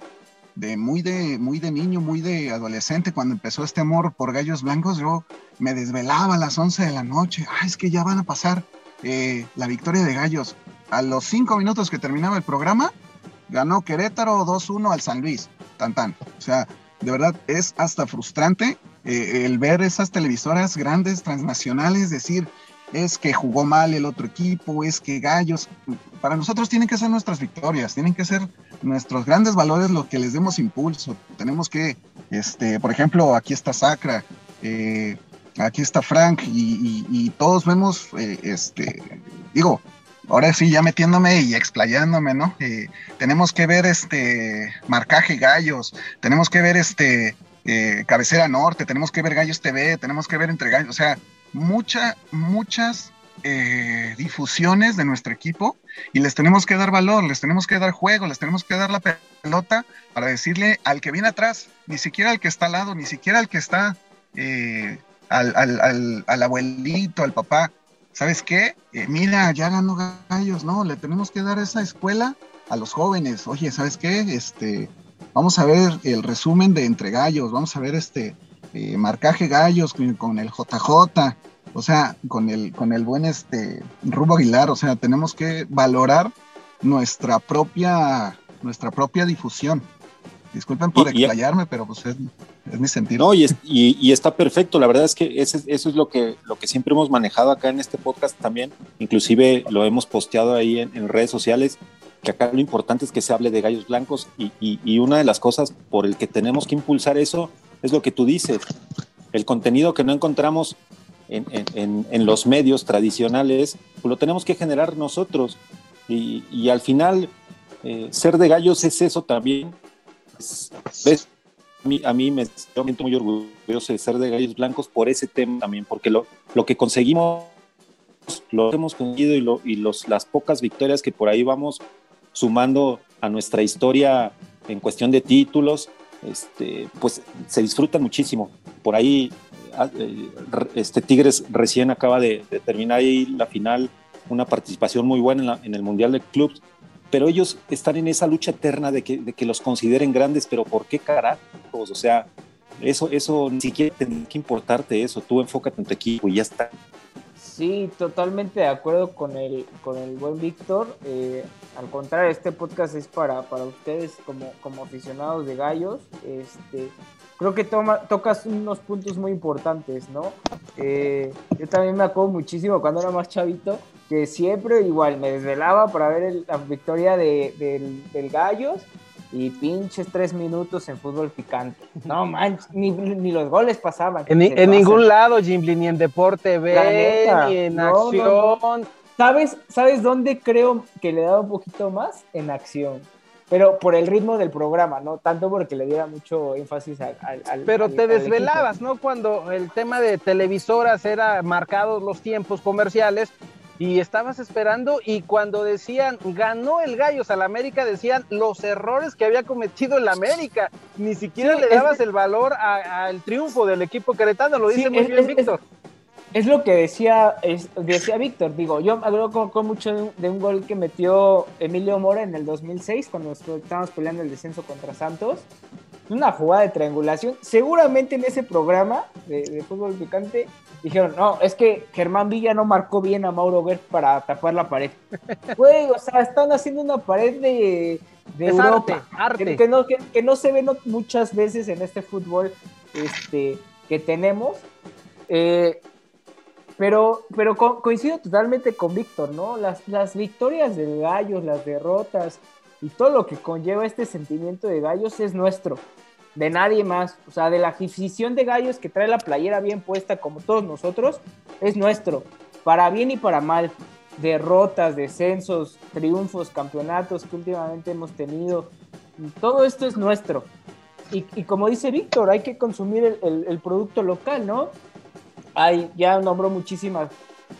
de muy de muy de niño, muy de adolescente, cuando empezó este amor por gallos blancos, yo me desvelaba a las 11 de la noche. Ah, es que ya van a pasar eh, la victoria de gallos. A los cinco minutos que terminaba el programa, ganó Querétaro 2-1 al San Luis. Tan tan. O sea, de verdad es hasta frustrante eh, el ver esas televisoras grandes, transnacionales, decir, es que jugó mal el otro equipo, es que gallos. Para nosotros tienen que ser nuestras victorias, tienen que ser nuestros grandes valores los que les demos impulso. Tenemos que, este, por ejemplo, aquí está Sacra, eh, aquí está Frank y, todos vemos, eh, este, digo, ahora sí, ya metiéndome y explayándome, ¿no? tenemos que ver este marcaje gallos, tenemos que ver este eh, cabecera Norte, tenemos que ver Gallos TV, tenemos que ver Entre Gallos, o sea, mucha, muchas eh, difusiones de nuestro equipo y les tenemos que dar valor, les tenemos que dar juego, les tenemos que dar la pelota para decirle al que viene atrás, ni siquiera al que está al lado, ni siquiera al que está eh, al, abuelito, al papá. ¿Sabes qué? mira, ya ganó gallos, no, le tenemos que dar esa escuela a los jóvenes. Oye, ¿sabes qué? Este, Vamos a ver el resumen de Entre Gallos, vamos a ver este eh, marcaje gallos con, el JJ, o sea, con el, con el buen este Rubo Aguilar, o sea, tenemos que valorar nuestra propia, nuestra propia difusión. Disculpen por explayarme, pero pues es, mi sentido. No, y, y, está perfecto. La verdad es que eso es lo que, lo que siempre hemos manejado acá en este podcast también. Inclusive lo hemos posteado ahí en redes sociales que acá lo importante es que se hable de gallos blancos y, una de las cosas por el que tenemos que impulsar eso es lo que tú dices, el contenido que no encontramos en, los medios tradicionales, pues lo tenemos que generar nosotros. Y, al final eh, ser de gallos es eso también. A, mí, me siento muy orgulloso de ser de gallos blancos por ese tema también, porque lo, lo que conseguimos lo hemos conseguido y, lo, y los, las pocas victorias que por ahí vamos sumando a nuestra historia en cuestión de títulos, este, pues se disfruta muchísimo. Por ahí, ah, eh, este Tigres recién acaba de, terminar ahí la final, una participación muy buena en, el Mundial de Clubs, pero ellos están en esa lucha eterna de que, de que los consideren grandes, pero ¿por qué carajos? O sea, eso, eso ni siquiera tiene que importarte eso, tú enfócate en tu equipo y ya está. Sí, totalmente de acuerdo con el, con el buen Víctor. Eh, al contrario, este podcast es para, para ustedes como, como aficionados de gallos. Este, creo que toma, tocas unos puntos muy importantes, ¿no? Eh, yo también me acuerdo muchísimo cuando era más chavito, que siempre igual me desvelaba para ver la victoria de, del, del Gallos y pinches tres minutos en fútbol picante. No [laughs] manches, ni, los goles pasaban. En, ningún lado, Jimmy, ni en deporte B, ni en acción. ¿Sabes, ¿Sabes dónde creo que le daba un poquito más? En acción. Pero por el ritmo del programa, no tanto porque le diera mucho énfasis al. al Pero te desvelabas, ¿no? Cuando el tema de televisoras era marcados los tiempos comerciales, y estabas esperando y cuando decían ganó el Gallos al América decían los errores que había cometido el América, ni siquiera le dabas el valor al triunfo del equipo queretano, lo dice muy bien Víctor. Es, lo que decía, decía Víctor, digo, yo hablo con, mucho de un, gol que metió Emilio Mora en el 2006 cuando estábamos peleando el descenso contra Santos, una jugada de triangulación, seguramente en ese programa de, de fútbol picante dijeron, no, es que Germán Villa no marcó bien a Mauro Ver para tapar la pared. [laughs] Güey, o sea, están haciendo una pared de, de Europa. Que, no, que, no se ve muchas veces en este fútbol este, que tenemos. Eh, pero, pero coincido totalmente con Víctor, ¿no? Las, las victorias de Gallos, las derrotas y todo lo que conlleva este sentimiento de Gallos es nuestro de nadie más. O sea, de la afición de gallos que trae la playera bien puesta como todos nosotros, es nuestro. Para bien y para mal. Derrotas, descensos, triunfos, campeonatos que últimamente hemos tenido. Todo esto es nuestro. Y, como dice Víctor, hay que consumir el, producto local, ¿no? Hay, ya nombró muchísimas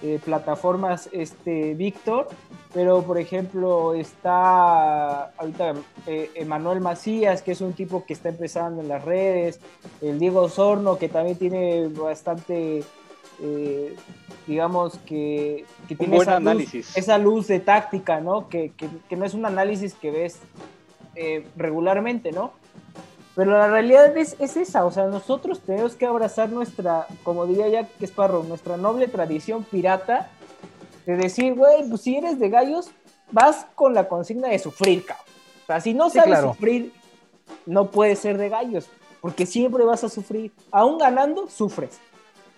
eh, plataformas este Víctor pero por ejemplo está ahorita eh, Emanuel Macías, que es un tipo que está empezando en las redes, el Diego Sorno, que también tiene bastante, eh, digamos que, tiene esa luz, esa luz, de táctica, ¿no? Que, no es un análisis que ves regularmente, ¿no? Pero la realidad es, es, esa, o sea, nosotros tenemos que abrazar nuestra, como diría Jack Sparrow, nuestra noble tradición pirata de decir, güey, pues si eres de gallos, vas con la consigna de sufrir, cabrón. O sea, si no sabes sufrir, no puedes ser de gallos, porque siempre vas a sufrir. Aún ganando, sufres.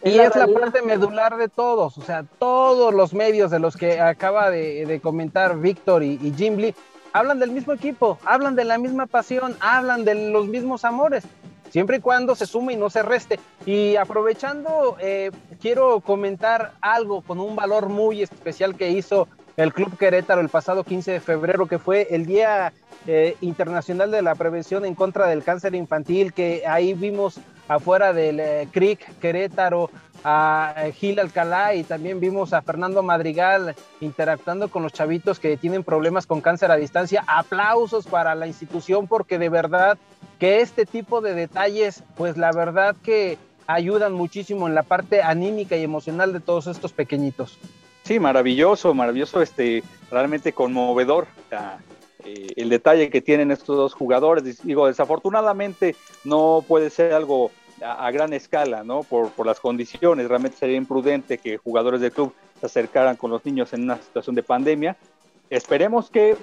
Y es la, parte medular de todos, o sea, todos los medios de los que acaba de, comentar Víctor y, y Jim Lee, hablan del mismo equipo, hablan de la misma pasión, hablan de los mismos amores siempre y cuando se sume y no se reste. Y aprovechando, eh, quiero comentar algo con un valor muy especial que hizo el Club Querétaro el pasado 15 de febrero, que fue el Día eh, Internacional de la Prevención en contra del Cáncer Infantil, que ahí vimos afuera del eh, CRIC Querétaro a Gil Alcalá y también vimos a Fernando Madrigal interactuando con los chavitos que tienen problemas con cáncer a distancia. Aplausos para la institución porque de verdad que este tipo de detalles, pues la verdad que ayudan muchísimo en la parte anímica y emocional de todos estos pequeñitos. Sí, maravilloso, maravilloso, este, realmente conmovedor. Eh, el detalle que tienen estos dos jugadores, digo, desafortunadamente no puede ser algo a, gran escala, ¿no? Por, por, las condiciones, realmente sería imprudente que jugadores del club se acercaran con los niños en una situación de pandemia. Esperemos que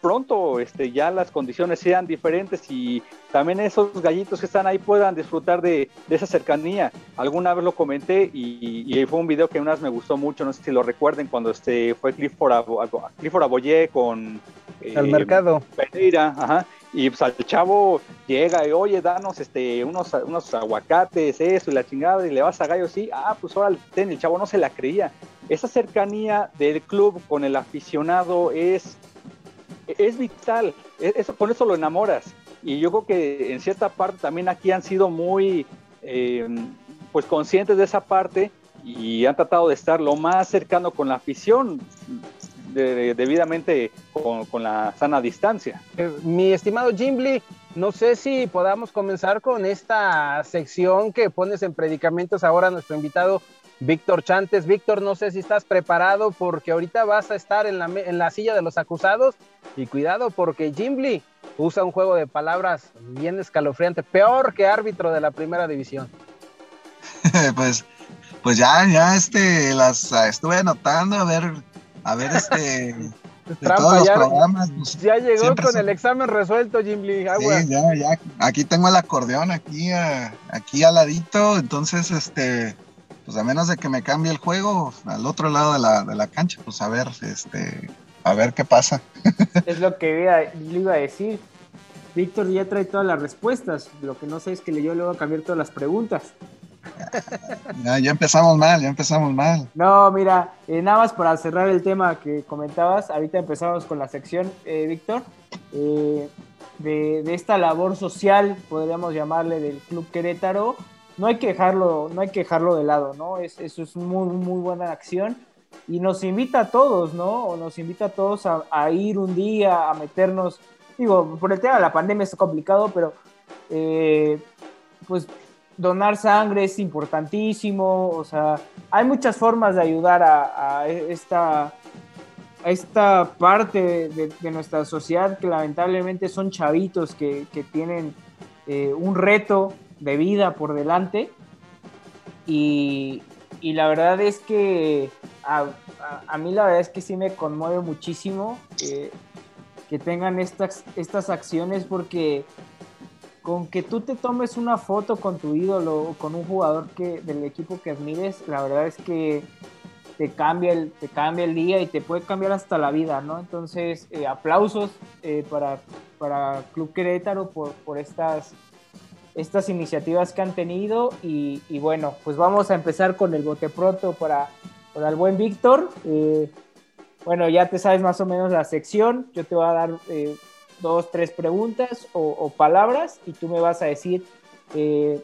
pronto este, ya las condiciones sean diferentes y también esos gallitos que están ahí puedan disfrutar de, esa cercanía. Alguna vez lo comenté y, fue un video que una vez me gustó mucho, no sé si lo recuerden, cuando este, fue Clifford, Clifford Aboyé con... el eh, mercado. Pereira, ajá. Y pues al chavo llega y, oye, danos este, unos, unos aguacates, eso y la chingada, y le vas a gallo, sí, ah, pues ahora ten, el chavo no se la creía. Esa cercanía del club con el aficionado es es vital, e, eso, con eso lo enamoras. Y yo creo que en cierta parte también aquí han sido muy eh, pues conscientes de esa parte y han tratado de estar lo más cercano con la afición, debidamente con, la sana distancia. Eh, mi estimado Jimbly, no sé si podamos comenzar con esta sección que pones en predicamentos ahora nuestro invitado Víctor Chantes. Víctor, no sé si estás preparado porque ahorita vas a estar en la, en la silla de los acusados y cuidado porque Jimbly usa un juego de palabras bien escalofriante, peor que árbitro de la primera división. [laughs] pues, pues ya, ya este, las estuve anotando a ver, a ver este. [laughs] todos ya, programas, pues, ya llegó con el examen resuelto, Jimbly. Sí, ya, ya. Aquí tengo el acordeón, aquí, aquí al ladito. Entonces, este, pues a menos de que me cambie el juego al otro lado de la, de la cancha, pues a ver, este, a ver qué pasa. [laughs] Es lo que le iba a decir. Víctor ya trae todas las respuestas. Lo que no sé es que yo le voy a cambiar todas las preguntas. Ya, empezamos mal, ya empezamos mal. No, mira, eh, nada más para cerrar el tema que comentabas, ahorita empezamos con la sección, eh, Víctor, eh, de, de, esta labor social, podríamos llamarle, del Club Querétaro, no hay que dejarlo, no hay que dejarlo de lado, ¿no? Es, eso es muy, muy buena acción. y nos invita a todos, ¿no? O nos invita a todos a, ir un día, a meternos, digo, por el tema de la pandemia es complicado, pero eh, pues donar sangre es importantísimo, o sea, hay muchas formas de ayudar a, esta, esta parte de, nuestra sociedad que lamentablemente son chavitos que, tienen eh, un reto de vida por delante. Y, la verdad es que a, mí la verdad es que sí me conmueve muchísimo que tengan estas, estas acciones porque con que tú te tomes una foto con tu ídolo o con un jugador que, del equipo que admires, la verdad es que te cambia el, te cambia el día y te puede cambiar hasta la vida, ¿no? Entonces, eh, aplausos eh, para, para Club Querétaro por, por estas, estas iniciativas que han tenido y, bueno, pues vamos a empezar con el bote pronto para, para el buen Víctor. Eh, bueno, ya te sabes más o menos la sección, yo te voy a dar dos, tres preguntas o, palabras y tú me vas a decir eh,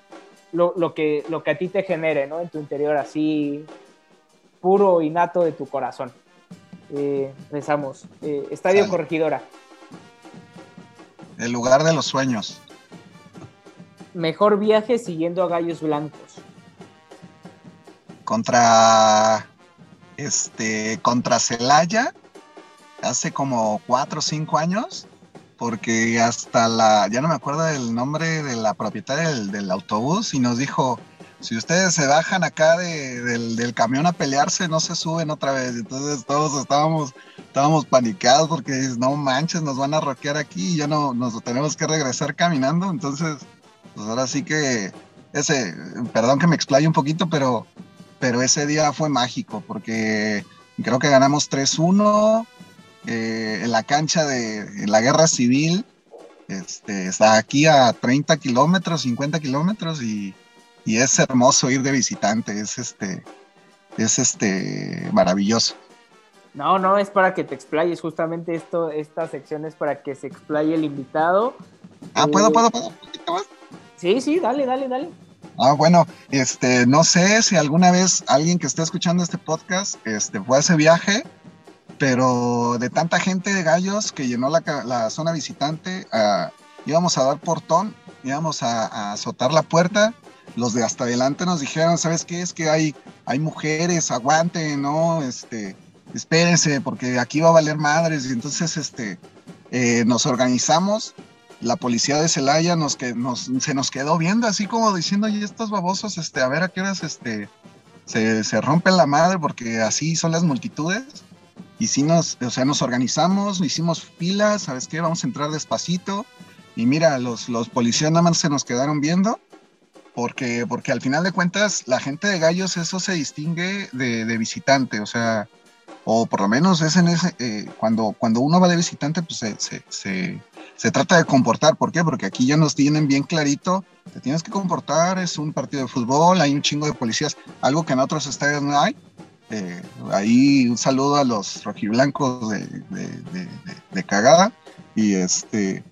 lo, que, lo que a ti te genere, ¿no? En tu interior, así puro y nato de tu corazón. Eh, empezamos. Eh, Estadio Corregidora. El lugar de los sueños. Mejor viaje siguiendo a Gallos Blancos. Contra este contra Celaya hace como cuatro o cinco años porque hasta la, ya no me acuerdo del nombre de la propietaria del, autobús y nos dijo, si ustedes se bajan acá del, camión a pelearse, no se suben otra vez. Entonces todos estábamos, estábamos panicados porque no manches, nos van a roquear aquí y ya no nos tenemos que regresar caminando. Entonces, pues ahora sí que ese, perdón que me explaye un poquito, pero, pero ese día fue mágico porque creo que ganamos 3-1 eh, en la cancha de la guerra civil. Este, está aquí a 30 kilómetros, 50 kilómetros y, es hermoso ir de visitante, es este, es este maravilloso. No, no, es para que te explayes, justamente esto, esta sección es para que se explaye el invitado. Ah, ¿puedo, puedo, puedo? Sí, sí, dale, dale, dale. Ah, bueno, este, no sé si alguna vez alguien que esté escuchando este podcast, este, fue a ese viaje pero de tanta gente de gallos que llenó la, zona visitante, ah, íbamos a dar portón, íbamos a, azotar la puerta. Los de hasta adelante nos dijeron, ¿sabes qué? Es que hay, hay mujeres, aguanten, ¿no? Este, espérense, porque aquí va a valer madres. Y entonces este, eh, nos organizamos. La policía de Celaya nos, que, nos, se nos quedó viendo así como diciendo, y estos babosos, este, a ver a qué horas este, se, se rompen la madre, porque así son las multitudes nos, o sea, nos organizamos, hicimos filas, ¿sabes qué? Vamos a entrar despacito. Y mira, los, los policías nada más se nos quedaron viendo, porque, porque al final de cuentas la gente de Gallos eso se distingue de, de visitante, o sea, o por lo menos es en ese, eh, cuando, cuando uno va de visitante, pues se, se, se, se, trata de comportar. ¿Por qué? Porque aquí ya nos tienen bien clarito, te tienes que comportar, es un partido de fútbol, hay un chingo de policías, algo que en otros estadios no hay. Ahí un saludo a los rojiblancos de, cagada. Y este,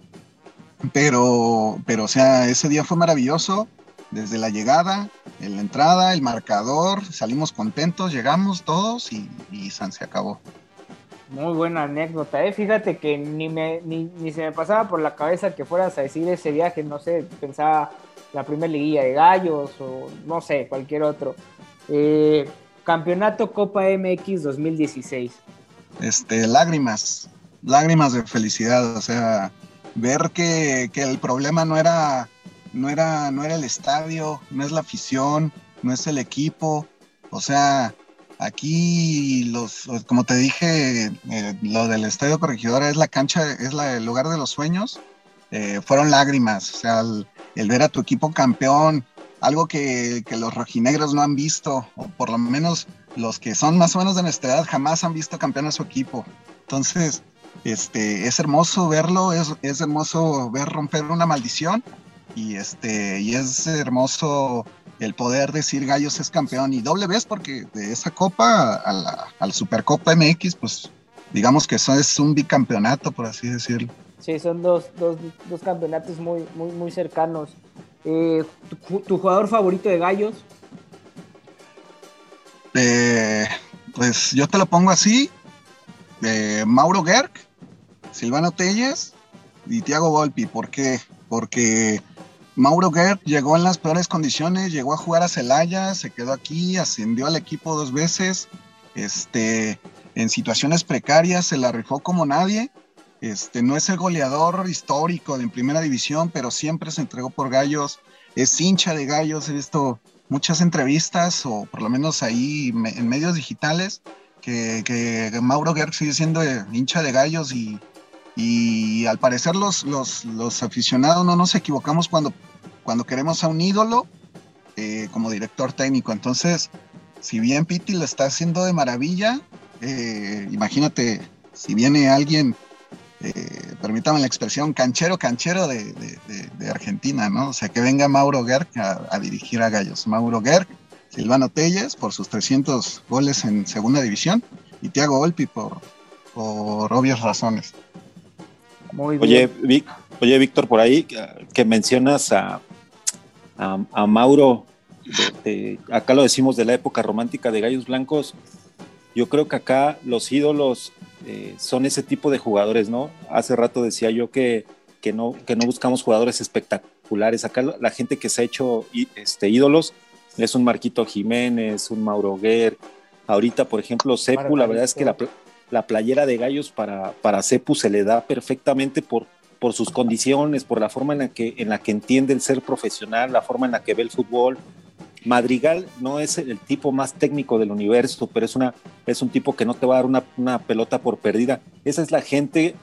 pero, pero, o sea, ese día fue maravilloso. Desde la llegada, la entrada, el marcador, salimos contentos, llegamos todos y, y San se acabó. Muy buena anécdota, ¿eh? Fíjate que ni, me, ni, ni, se me pasaba por la cabeza que fueras a decir ese viaje, no sé, pensaba la primera liguilla de gallos o no sé, cualquier otro. Eh, Campeonato Copa MX 2016. Este, lágrimas, lágrimas de felicidad, o sea, ver que, el problema no era, no era, no era el estadio, no es la afición, no es el equipo, o sea, aquí los, como te dije, eh, lo del estadio corregidora es la cancha, es la, el lugar de los sueños, eh, fueron lágrimas, o sea, el, ver a tu equipo campeón, algo que, los rojinegros no han visto, o por lo menos los que son más o menos de nuestra edad jamás han visto campeón a su equipo. Entonces, este, es hermoso verlo, es, es hermoso ver romper una maldición y, este, y es hermoso el poder decir Gallos es campeón y doble vez porque de esa copa a la, Supercopa MX, pues digamos que eso es un bicampeonato, por así decirlo. Sí, son dos, dos, dos campeonatos muy, muy, muy cercanos. Eh, tu, jugador favorito de Gallos? Eh, Pues yo te lo pongo así. Mauro Gerg, Silvano Telles y Thiago Volpi. ¿Por qué? Porque Mauro Gerg llegó en las peores condiciones, llegó a jugar a Celaya, se quedó aquí, ascendió al equipo dos veces, este, en situaciones precarias, se la rifó como nadie. Este, no es el goleador histórico de en primera división, pero siempre se entregó por gallos, es hincha de gallos, he visto muchas entrevistas, o por lo menos ahí en medios digitales, que, Mauro Gerg sigue siendo hincha de gallos y, y al parecer los, los, aficionados no nos equivocamos cuando, cuando queremos a un ídolo eh, como director técnico. Entonces, si bien Piti lo está haciendo de maravilla, eh, imagínate si viene alguien eh, permítame la expresión, canchero, canchero de, Argentina, ¿no? O sea, que venga Mauro Gerg a, dirigir a Gallos. Mauro Gerg, Silvano Telles por sus 300 goles en segunda división y Thiago Volpi por, por obvias razones. Muy bien. Oye, oye, Víctor, por ahí que mencionas a, a, Mauro, acá lo decimos de la época romántica de Gallos Blancos, yo creo que acá los ídolos eh, son ese tipo de jugadores, ¿no? Hace rato decía yo que, que, no, que no buscamos jugadores espectaculares. Acá la gente que se ha hecho este, ídolos es un Marquito Jiménez, un Mauro Guer. Ahorita, por ejemplo, Cepu, la verdad es que la, la playera de gallos para, para Cepu se le da perfectamente por, por sus condiciones, por la forma en la, que, en la que entiende el ser profesional, la forma en la que ve el fútbol, Madrigal no es el tipo más técnico del universo, pero es, una, es un tipo que no te va a dar una, pelota por perdida. Esa es la gente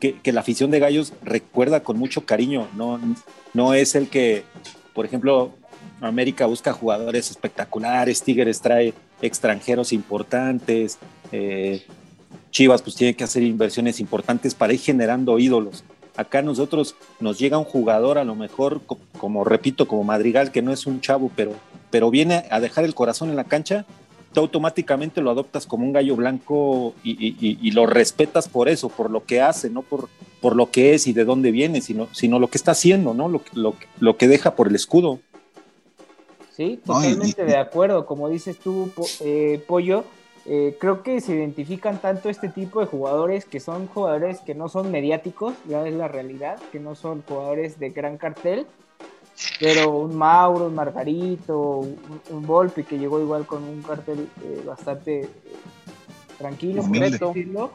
que, la afición de Gallos recuerda con mucho cariño. No, no es el que, por ejemplo, América busca jugadores espectaculares, Tigres trae extranjeros importantes, eh, Chivas pues tiene que hacer inversiones importantes para ir generando ídolos. Acá nosotros nos llega un jugador a lo mejor, como repito, como Madrigal, que no es un chavo, pero pero viene a dejar el corazón en la cancha, tú automáticamente lo adoptas como un gallo blanco y, lo respetas por eso, por lo que hace, no por, por lo que es y de dónde viene, sino, sino lo que está haciendo, ¿no? Lo, lo, lo que deja por el escudo. Sí, totalmente de acuerdo. Como dices tú, eh, Pollo, eh, creo que se identifican tanto este tipo de jugadores que son jugadores que no son mediáticos, ya es la realidad, que no son jugadores de gran cartel, pero un Mauro, un Margarito, un, un Volpi que llegó igual con un cartel eh, bastante eh, tranquilo, decirlo,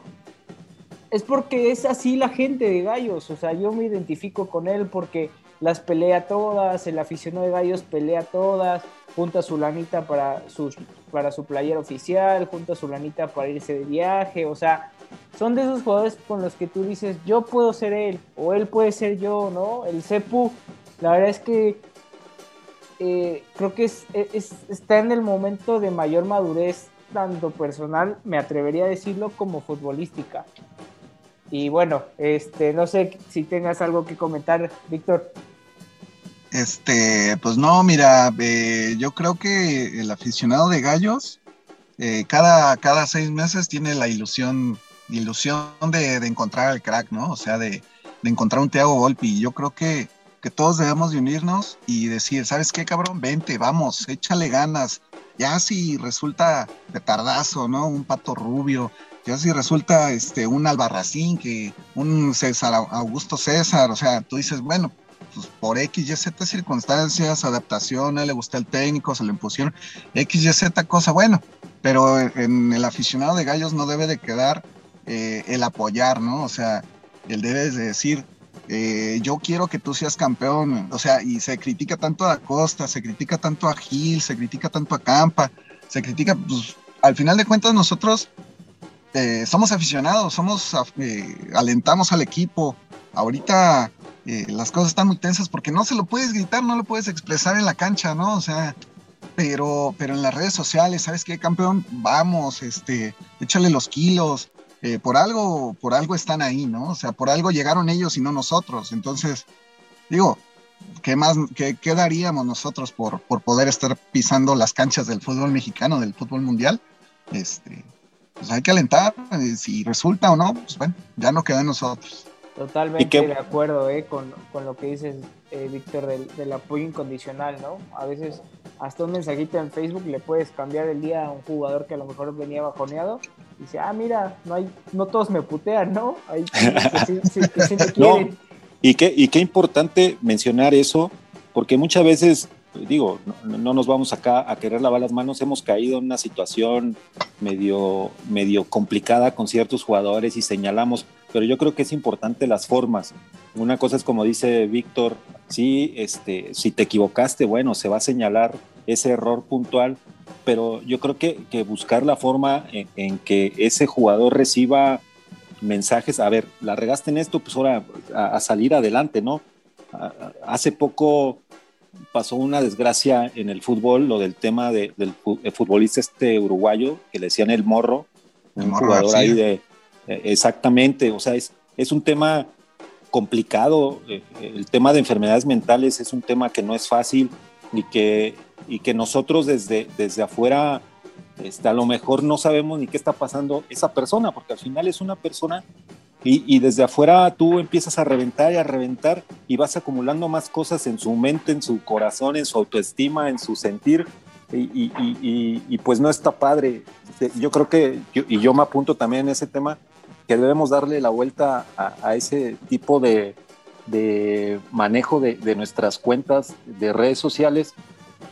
es porque es así la gente de Gallos, o sea, yo me identifico con él porque las pelea todas, el aficionado de Gallos pelea todas, junta su lanita para su, para su playera oficial, junta su lanita para irse de viaje, o sea, son de esos jugadores con los que tú dices, yo puedo ser él, o él puede ser yo, ¿no? El Cepu la verdad es que eh, creo que está en el momento de mayor madurez, tanto personal, me atrevería a decirlo, como futbolística. Y bueno, este, no sé si tengas algo que comentar, Víctor. Este, pues no, mira, eh, yo creo que el aficionado de gallos eh, cada, cada seis meses tiene la ilusión, ilusión de, encontrar al crack, ¿no? O sea, de, de encontrar un Thiago Volpi. Yo creo que que todos debemos de unirnos y decir, ¿sabes qué, cabrón? Vente, vamos, échale ganas. Ya si resulta de tardazo, ¿no? Un pato rubio, ya si resulta este, un albarracín, que un César, Augusto César, o sea, tú dices, bueno, pues por X, Y, Z circunstancias, adaptación, a él le gusta el técnico, se le impusieron X, Y, Z cosa, bueno, pero en el aficionado de gallos no debe de quedar eh, el apoyar, ¿no? O sea, él debe de decir, eh, yo quiero que tú seas campeón, o sea, y se critica tanto a Costa, se critica tanto a Gil, se critica tanto a Campa, se critica, pues al final de cuentas nosotros eh, somos aficionados, somos, eh, alentamos al equipo, ahorita las cosas están muy tensas porque no se lo puedes gritar, no lo puedes expresar en la cancha, ¿no? O sea, pero, pero en las redes sociales, ¿sabes qué, campeón? Vamos, este, échale los kilos, eh, por algo, por algo están ahí, ¿no? O sea, por algo llegaron ellos y no nosotros. Entonces, digo, ¿qué más, qué, daríamos nosotros por, por poder estar pisando las canchas del fútbol mexicano, del fútbol mundial? Este, pues hay que alentar, eh, si resulta o no, pues bueno, ya no queda en nosotros. Totalmente de acuerdo eh, con, lo que dices, eh, Víctor, del, apoyo incondicional, ¿no? A veces hasta un mensajito en Facebook le puedes cambiar el día a un jugador que a lo mejor venía bajoneado y dice, ah, mira, no hay, no todos me putean, ¿no? Hay que, sí, me [laughs] quieren. y, qué, y qué importante mencionar eso, porque muchas veces digo, no, nos vamos acá a querer lavar las manos, hemos caído en una situación medio, medio complicada con ciertos jugadores y señalamos, pero yo creo que es importante las formas. Una cosa es como dice Víctor, sí, este, si te equivocaste, bueno, se va a señalar ese error puntual, pero yo creo que, que buscar la forma en, que ese jugador reciba mensajes, a ver, la regaste en esto, pues ahora a salir adelante, ¿no? Hace poco pasó una desgracia en el fútbol, lo del tema del futbolista este uruguayo, que le decían el morro, un jugador ahí de... Eh, exactamente, o sea, es, es un tema complicado, eh, el tema de enfermedades mentales es un tema que no es fácil y que, y que nosotros desde, desde afuera este, a lo mejor no sabemos ni qué está pasando esa persona, porque al final es una persona y, desde afuera tú empiezas a reventar y a reventar y vas acumulando más cosas en su mente, en su corazón, en su autoestima, en su sentir. Y, pues no está padre. Yo creo que, y yo me apunto también en ese tema, que debemos darle la vuelta a, ese tipo de, manejo de, nuestras cuentas de redes sociales.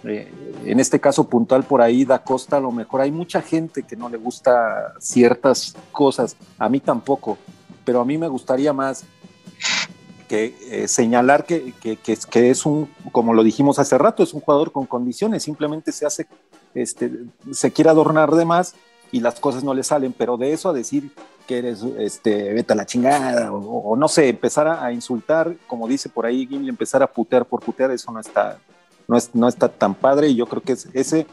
Eh, en este caso puntual por ahí, Da Costa, a lo mejor hay mucha gente que no le gusta ciertas cosas, a mí tampoco, pero a mí me gustaría más que eh, señalar que, que, es un, como lo dijimos hace rato, es un jugador con condiciones, simplemente se hace, este, se quiere adornar de más y las cosas no le salen, pero de eso a decir que eres, este, vete a la chingada, o, no sé, empezar a, insultar, como dice por ahí Gimli, empezar a putear por putear, eso no está, no, es, no está tan padre y yo creo que ese,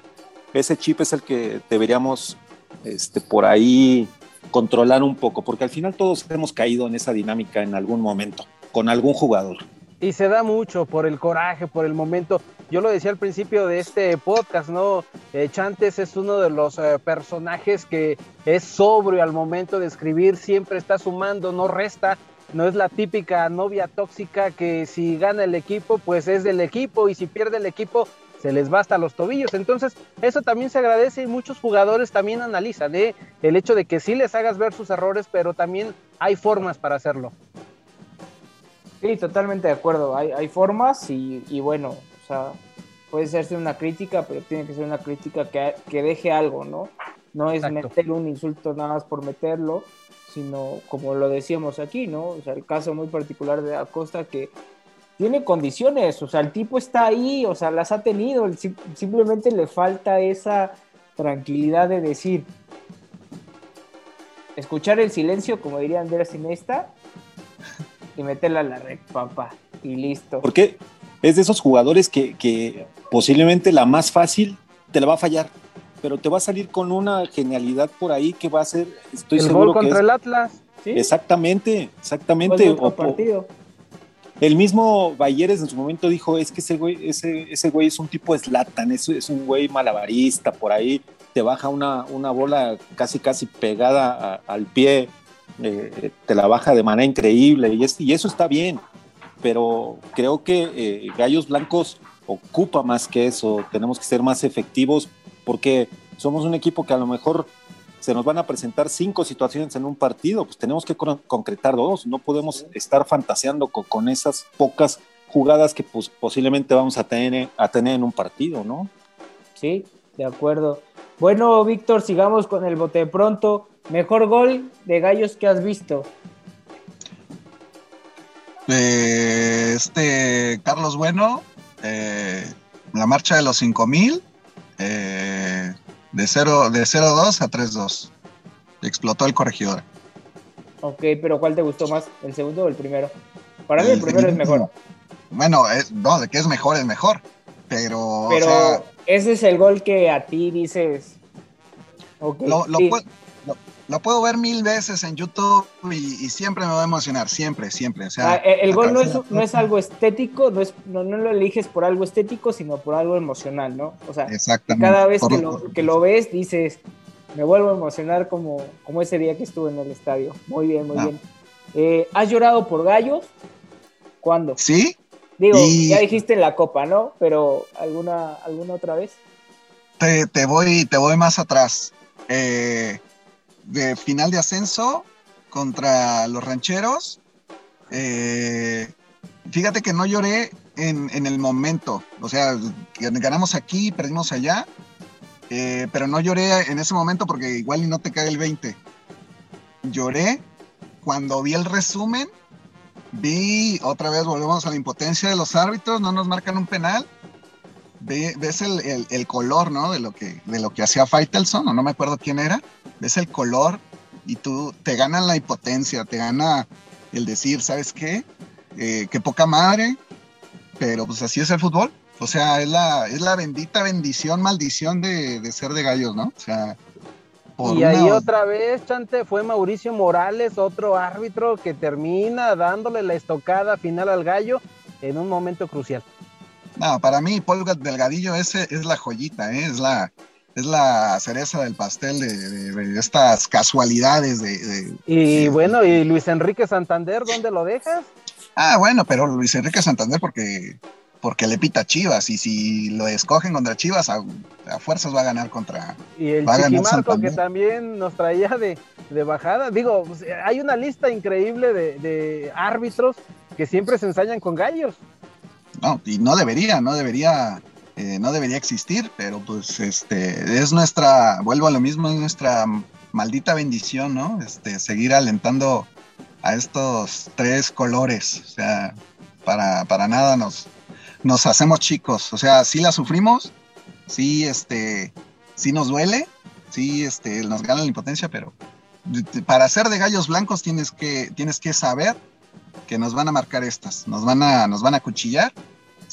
ese chip es el que deberíamos este, por ahí controlar un poco, porque al final todos hemos caído en esa dinámica en algún momento, con algún jugador. Y se da mucho por el coraje, por el momento. Yo lo decía al principio de este podcast, ¿no? Eh, Chantes es uno de los eh, personajes que es sobrio al momento de escribir, siempre está sumando, no resta, no es la típica novia tóxica que si gana el equipo, pues es del equipo y si pierde el equipo, se les va hasta los tobillos. Entonces, eso también se agradece y muchos jugadores también analizan ¿eh? el hecho de que sí les hagas ver sus errores, pero también hay formas para hacerlo. Sí, totalmente de acuerdo. Hay, formas y, bueno, o sea, puede serse una crítica, pero tiene que ser una crítica que, que deje algo, ¿no? No es meter un insulto nada más por meterlo, sino como lo decíamos aquí, ¿no? O sea, el caso muy particular de Acosta que tiene condiciones, o sea, el tipo está ahí, o sea, las ha tenido, simplemente le falta esa tranquilidad de decir, escuchar el silencio, como diría Andrés Inesta, y meterla a la red, papá, y listo. Porque es de esos jugadores que, posiblemente la más fácil te la va a fallar, pero te va a salir con una genialidad por ahí que va a ser, estoy el seguro gol contra el Atlas. ¿sí? Exactamente, exactamente. O, partido. El mismo Bayeres en su momento dijo, es que ese güey, ese, ese güey es un tipo de Slatan, es, es un güey malabarista, por ahí te baja una, una bola casi casi pegada al pie, eh, te la baja de manera increíble y, y, eso está bien, pero creo que eh, Gallos Blancos ocupa más que eso, tenemos que ser más efectivos porque somos un equipo que a lo mejor se nos van a presentar cinco situaciones en un partido, pues tenemos que concretar dos, no podemos estar fantaseando con, esas pocas jugadas que pues, posiblemente vamos a tener, a tener en un partido, ¿no? Sí, de acuerdo. Bueno, Víctor, sigamos con el bote pronto. Mejor gol de gallos que has visto. este Carlos Bueno, eh, la marcha de los 5000, eh, de 0 de 2 a 3-2. Explotó el corregidor. Ok, pero ¿cuál te gustó más? ¿El segundo o el primero? Para mí el, primero es mejor. Bueno, no, de que es mejor, es mejor. Pero. Pero ese es el gol que a ti dices. lo, lo, puedo, ver mil veces en YouTube y, siempre me va a emocionar, siempre, siempre. O sea, ah, el, gol no es, no es, algo estético, no, es, no, lo eliges por algo estético, sino por algo emocional, ¿no? O sea, cada vez que lo, que lo ves dices, me vuelvo a emocionar como, como ese día que estuve en el estadio. Muy bien, muy ah. bien. Eh, ¿Has llorado por gallos? ¿Cuándo? Sí. Digo, ya dijiste en la copa, ¿no? Pero ¿alguna, alguna otra vez? Te, voy, te voy más atrás. Eh, de final de ascenso contra los rancheros. Eh, fíjate que no lloré en, en, el momento. O sea, ganamos aquí, perdimos allá. Eh, pero no lloré en ese momento porque igual y no te cae el 20. Lloré cuando vi el resumen, vi otra vez, volvemos a la impotencia de los árbitros, no nos marcan un penal. Ves el, color, ¿no? De lo que, de lo que hacía Faitelson, o no me acuerdo quién era. Ves el color y tú te gana la impotencia, te gana el decir, ¿sabes qué? Eh, qué poca madre, pero pues así es el fútbol. O sea, es la, es la bendita bendición, maldición de, de ser de gallos, ¿no? O sea, y ahí otra vez, Chante, fue Mauricio Morales, otro árbitro que termina dándole la estocada final al gallo en un momento crucial. No, para mí, Paul Delgadillo ese es la joyita, ¿eh? es, la, es la cereza del pastel de, estas casualidades. De, y bueno, ¿y Luis Enrique Santander, dónde lo dejas? Ah, bueno, pero Luis Enrique Santander porque porque le pita Chivas y si lo escogen contra Chivas a, fuerzas va a ganar contra y el Chiquimarco que también nos traía de, bajada digo pues, hay una lista increíble de, árbitros que siempre se ensañan con gallos no y no debería no debería eh, no debería existir pero pues este es nuestra vuelvo a lo mismo es nuestra maldita bendición no este seguir alentando a estos tres colores o sea para, para nada nos nos hacemos chicos. O sea, sí la sufrimos, sí, este, sí nos duele, sí, este, nos gana la impotencia, pero para ser de gallos blancos tienes que, tienes que saber que nos van a marcar estas, nos van a, nos van a cuchillar.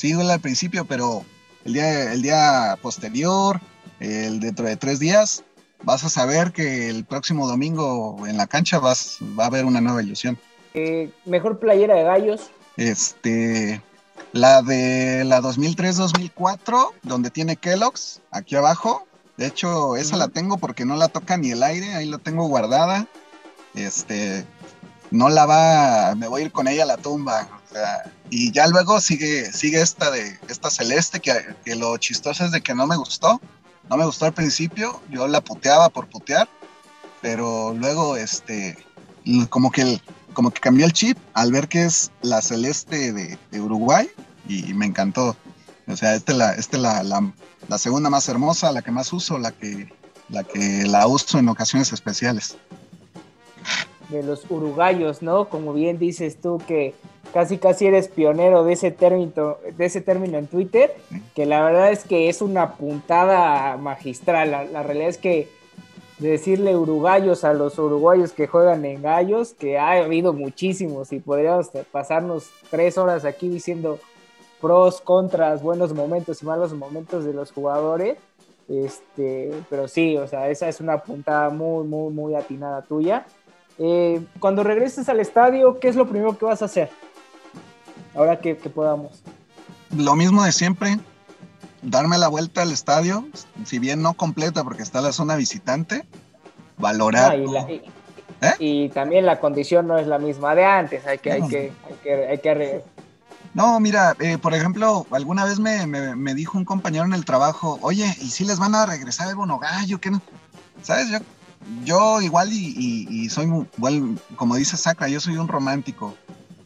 Sí duele al principio, pero el día, el día posterior, el dentro de tres días, vas a saber que el próximo domingo en la cancha vas, va a haber una nueva ilusión. Eh, mejor playera de gallos. Este, la de la 2003-2004, donde tiene Kellogg's, aquí abajo. De hecho, esa la tengo porque no la toca ni el aire, ahí la tengo guardada. Este, no la va, me voy a ir con ella a la tumba. Y ya luego sigue, sigue esta de esta celeste, que, que, lo chistoso es de que no me gustó. No me gustó al principio, yo la puteaba por putear, pero luego este, como que el, como que cambió el chip al ver que es la celeste de, Uruguay y, me encantó. O sea, esta es, la, este la, la, segunda más hermosa, la que más uso, la que, la que la uso en ocasiones especiales. De los uruguayos, ¿no? Como bien dices tú, que casi casi eres pionero de ese término, de ese término en Twitter, que la verdad es que es una puntada magistral. la realidad es que decirle uruguayos a los uruguayos que juegan en gallos, que ha habido muchísimos y podríamos pasarnos tres horas aquí diciendo pros, contras, buenos momentos y malos momentos de los jugadores. Este, pero sí, o sea, esa es una puntada muy, muy, muy atinada tuya. Eh, cuando regreses al estadio, ¿qué es lo primero que vas a hacer? Ahora que, que podamos. Lo mismo de siempre, darme la vuelta al estadio, si bien no completa porque está la zona visitante, valorar. ¿Eh? y, también la condición no es la misma de antes, hay que, hay que, hay que, No, mira, eh, por ejemplo, alguna vez me, me, dijo un compañero en el trabajo, oye, ¿y si les van a regresar el bono gallo? ¿Qué no? ¿Sabes? Yo, yo igual y, soy, igual, como dice Sacra, yo soy un romántico.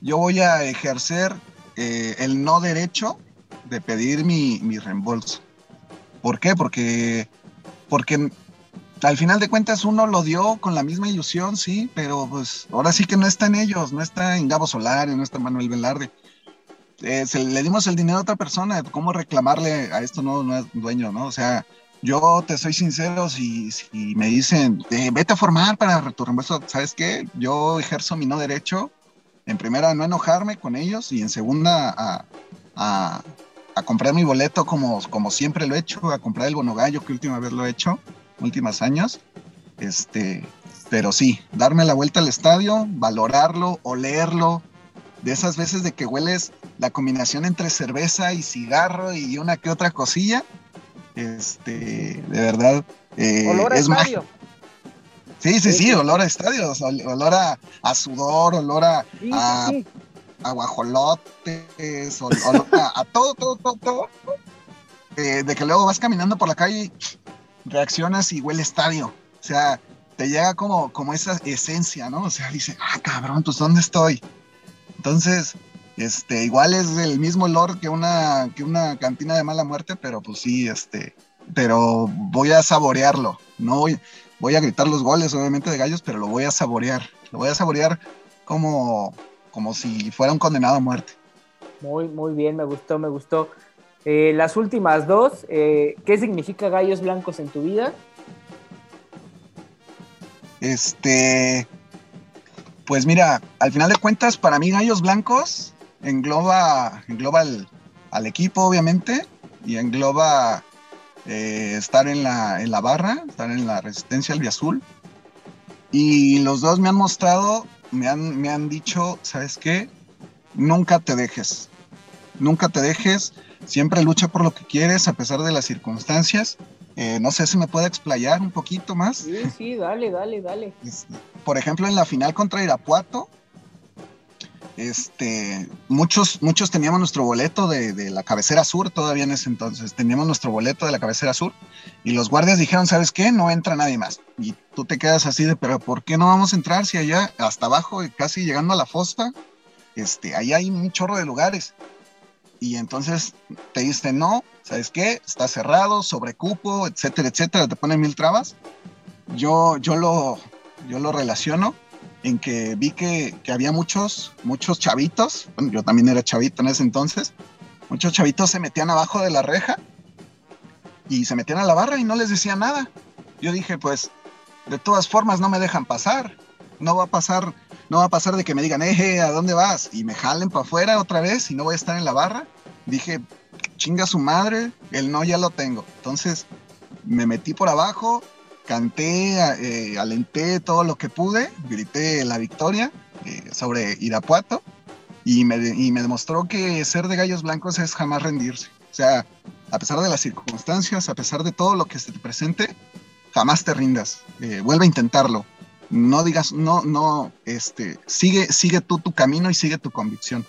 Yo voy a ejercer eh, el no derecho de pedir mi, reembolso. ¿Por qué? Porque, porque al final de cuentas uno lo dio con la misma ilusión, sí, pero pues ahora sí que no está en ellos, no está en Gabo Solari, no está Manuel Velarde. Eh, le dimos el dinero a otra persona, ¿cómo reclamarle a esto no, no es dueño, no? O sea, yo te soy sincero, si, si me dicen, eh, vete a formar para tu reembolso, ¿sabes qué? Yo ejerzo mi no derecho, en primera, no enojarme con ellos y en segunda, a a comprar mi boleto como, como siempre lo he hecho, a comprar el bonogallo que última vez lo he hecho, últimos años. Este, pero sí, darme la vuelta al estadio, valorarlo, olerlo, de esas veces de que hueles la combinación entre cerveza y cigarro y una que otra cosilla, este, de verdad, eh, es mágico. Sí, sí, sí, olor a estadios, olor a, sudor, olor a, a, guajolotes, olor a, todo, todo, todo, todo. Eh, de que luego vas caminando por la calle reaccionas y huele estadio. O sea, te llega como, como esa esencia, ¿no? O sea, dice, ah, cabrón, pues ¿dónde estoy? Entonces, este, igual es el mismo olor que una, que una cantina de mala muerte, pero pues sí, este, pero voy a saborearlo. No voy, voy a gritar los goles, obviamente, de gallos, pero lo voy a saborear. Lo voy a saborear como, como si fuera un condenado a muerte. Muy, muy bien, me gustó, me gustó. Eh, las últimas dos, eh, ¿qué significa gallos blancos en tu vida? Este, pues mira, al final de cuentas, para mí gallos blancos engloba, engloba al equipo, obviamente, y engloba eh, estar en la, en la barra, estar en la resistencia azul Y los dos me han mostrado, me han, me han dicho, ¿sabes qué? Nunca te dejes. Nunca te dejes. Siempre lucha por lo que quieres a pesar de las circunstancias. Eh, no sé si me puede explayar un poquito más. Sí, sí, dale, dale, dale. Por ejemplo, en la final contra Irapuato, este, muchos, muchos teníamos nuestro boleto de, la cabecera sur todavía en ese entonces, teníamos nuestro boleto de la cabecera sur y los guardias dijeron, ¿sabes qué? No entra nadie más. Y tú te quedas así de, pero ¿por qué no vamos a entrar si allá, hasta abajo, casi llegando a la fosa, este, ahí hay un chorro de lugares? Y entonces te dicen, no, ¿sabes qué? Está cerrado, sobrecupo, etcétera, etcétera, te ponen mil trabas. Yo, yo, lo, yo lo relaciono en que vi que, había muchos, muchos chavitos, yo también era chavito en ese entonces, muchos chavitos se metían abajo de la reja y se metían a la barra y no les decía nada. Yo dije, pues, de todas formas no me dejan pasar, no va a pasar, no va a pasar de que me digan, eje, ¿a dónde vas? Y me jalen para afuera otra vez y no voy a estar en la barra. Dije, chinga su madre, el no ya lo tengo. Entonces me metí por abajo, canté, eh, alenté todo lo que pude, grité la victoria eh, sobre Irapuato y me, demostró que ser de gallos blancos es jamás rendirse. O sea, a pesar de las circunstancias, a pesar de todo lo que se te presente, jamás te rindas. Eh, vuelve a intentarlo. No digas, no, no, este, sigue, sigue tú tu camino y sigue tu convicción.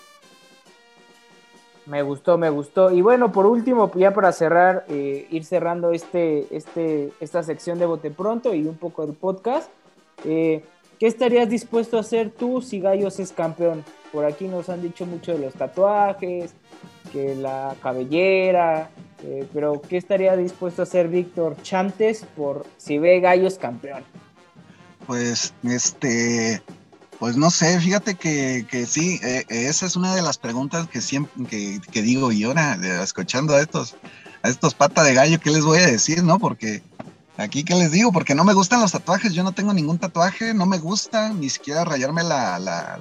Me gustó, me gustó. Y bueno, por último, ya para cerrar, eh, ir cerrando este, este, esta sección de Bote Pronto y un poco del podcast. Eh, ¿Qué estarías dispuesto a hacer tú si Gallos es campeón? Por aquí nos han dicho mucho de los tatuajes, que la cabellera, eh, pero ¿qué estaría dispuesto a hacer Víctor Chantes por si ve Gallos campeón? Pues, este, pues no sé, fíjate que, que sí, eh, esa es una de las preguntas que siempre que, digo, y ahora escuchando a estos, a estos pata de gallo, ¿qué les voy a decir, no? Porque aquí, ¿qué les digo? Porque no me gustan los tatuajes, yo no tengo ningún tatuaje, no me gusta ni siquiera rayarme la, la,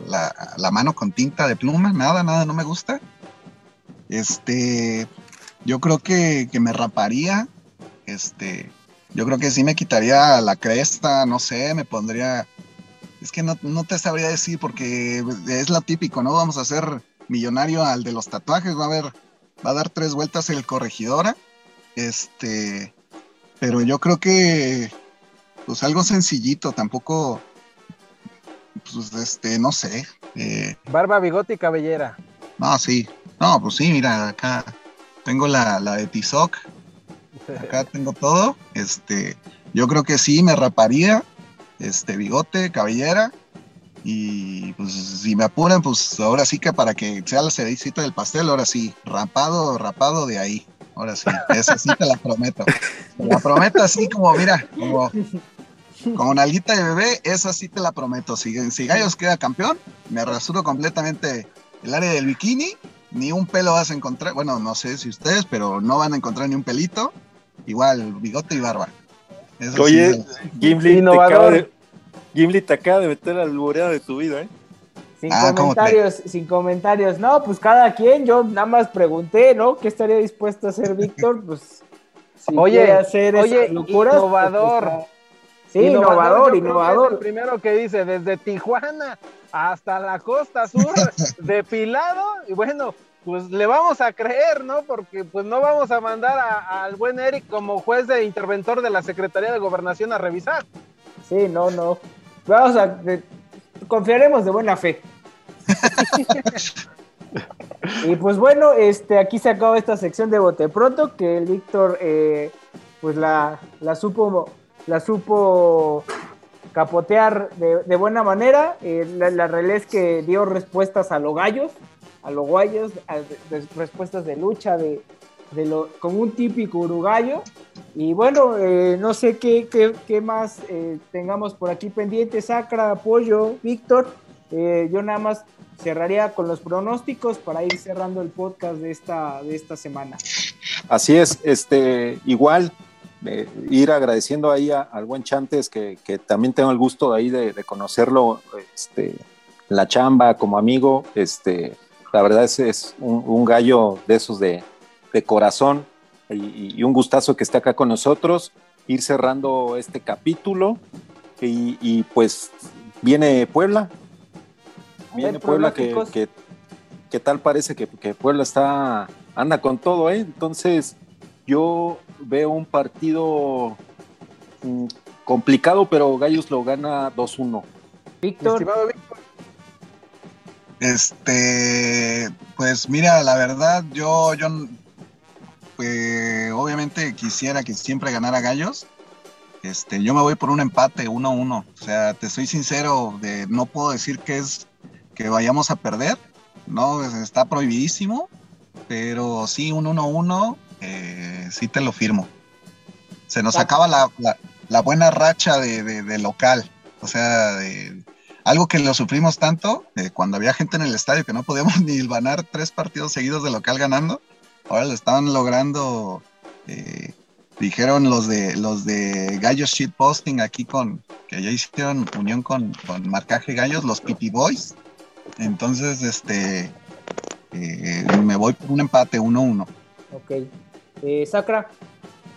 la, mano con tinta de pluma, nada, nada, no me gusta. Este, yo creo que, que me raparía, este, yo creo que sí me quitaría la cresta, no sé, me pondría es que no, te sabría decir porque es lo típico, ¿no? Vamos a hacer millonario al de los tatuajes, va a ver, va a dar tres vueltas el corregidora. Este, pero yo creo que pues algo sencillito, tampoco pues este, no sé. Eh. Barba, bigote y cabellera. No, sí. No, pues sí, mira, acá tengo la, la de Tizoc. [laughs] Acá tengo todo. Este, yo creo que sí me raparía este bigote, cabellera. Y pues si me apuran, pues ahora sí que para que sea la cerecita del pastel, ahora sí, rapado, rapado de ahí. Ahora sí, esa sí te la prometo. Te la prometo así como, mira, como, como nalguita de bebé, esa sí te la prometo. Si, si Gallos queda campeón, me rasuro completamente el área del bikini, ni un pelo vas a encontrar. Bueno, no sé si ustedes, pero no van a encontrar ni un pelito. Igual, bigote y barba. Oye, Gimli te, acaba de, Gimli te acaba de meter al boreado de tu vida, ¿eh? Sin ah, comentarios, sin comentarios. No, pues cada quien, yo nada más pregunté, ¿no? ¿Qué estaría dispuesto a hacer Víctor? Pues si oye, hacer oye, locuras, pues, innovador. Pues, sí, innovador, innovador. el primero que dice, desde Tijuana hasta la costa sur, [laughs] depilado, y bueno, pues le vamos a creer, ¿no? Porque pues no vamos a mandar al buen Eric como juez de interventor de la Secretaría de Gobernación a revisar. Sí, no, no. Vamos a. confiaremos de buena fe. [laughs] y pues bueno, este, aquí se acaba esta sección de bote pronto, que el Víctor eh, pues la, la, supo la supo capotear de, buena manera. Eh, la, realidad es que dio respuestas a los gallos, a los guayos, respuestas de lucha, de, de lo, como un típico uruguayo. Y bueno, eh, no sé qué, qué, más tengamos por aquí pendiente. Sacra, apoyo, Víctor. yo nada más cerraría con los pronósticos para ir cerrando el podcast de esta, de esta semana. Así es, este, igual eh, ir agradeciendo ahí al buen Chantes, que, también tengo el gusto ahí de, conocerlo, este, la chamba como amigo, este, la verdad es, es un, gallo de esos de, corazón y, un gustazo que esté acá con nosotros, ir cerrando este capítulo y, y pues viene Puebla, viene Puebla que, que, tal parece que, Puebla está anda con todo, ¿eh? Entonces yo veo un partido mm, complicado, pero Gallos lo gana 2-1. Víctor. Este, pues mira, la verdad, yo, yo pues, obviamente quisiera que siempre ganara Gallos. Este, yo me voy por un empate 1-1. O sea, te soy sincero, de, no puedo decir que es que vayamos a perder, ¿no? Está prohibidísimo, pero sí, un 1-1, eh, sí te lo firmo. Se nos acaba la, buena racha de, local, o sea, de, algo que lo sufrimos tanto, cuando había gente en el estadio que no podíamos [laughs] ni ganar tres partidos seguidos de local ganando, ahora lo estaban logrando, eh, dijeron los de los de Gallos Shit Posting aquí con, que ya hicieron unión con, con Marcaje Gallos, los PP Boys, entonces, este, eh, me voy por un empate 1-1. Ok. Eh, Sacra.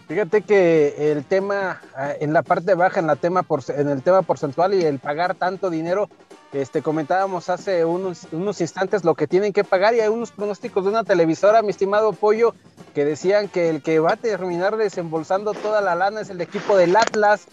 Fíjate que el tema ah, en la parte baja, en, la tema por, en el tema porcentual y el pagar tanto dinero, este, comentábamos hace unos, unos instantes lo que tienen que pagar y hay unos pronósticos de una televisora, mi estimado Pollo, que decían que el que va a terminar desembolsando toda la lana es el equipo del Atlas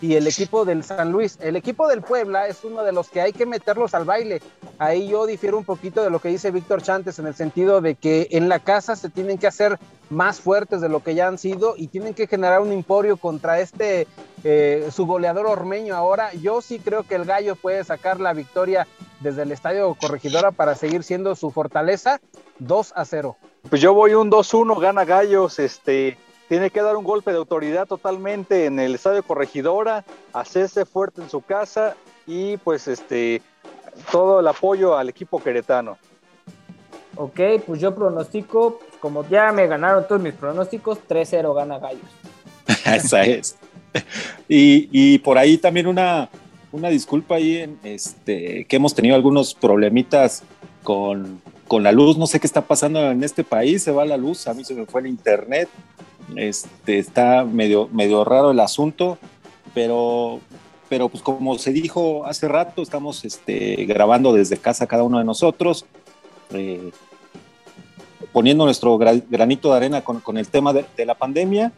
y el equipo del San Luis. El equipo del Puebla es uno de los que hay que meterlos al baile. Ahí yo difiero un poquito de lo que dice Víctor Chantes en el sentido de que en la casa se tienen que hacer más fuertes de lo que ya han sido y tienen que generar un emporio contra este eh, su goleador ormeño ahora. Yo sí creo que el Gallo puede sacar la victoria desde el Estadio Corregidora para seguir siendo su fortaleza 2 a 0. Pues yo voy un 2-1, gana Gallos, este tiene que dar un golpe de autoridad totalmente en el estadio Corregidora, hacerse fuerte en su casa y pues este todo el apoyo al equipo queretano. Ok, pues yo pronostico, como ya me ganaron todos mis pronósticos, 3-0 gana Gallos. [laughs] Esa es. Y, por ahí también una, una disculpa ahí en este que hemos tenido algunos problemitas con, con la luz. No sé qué está pasando en este país, se va la luz, a mí se me fue el internet. Este, está medio, medio raro el asunto, pero, pero pues como se dijo hace rato, estamos este, grabando desde casa cada uno de nosotros, eh, poniendo nuestro granito de arena con, el tema de, la pandemia.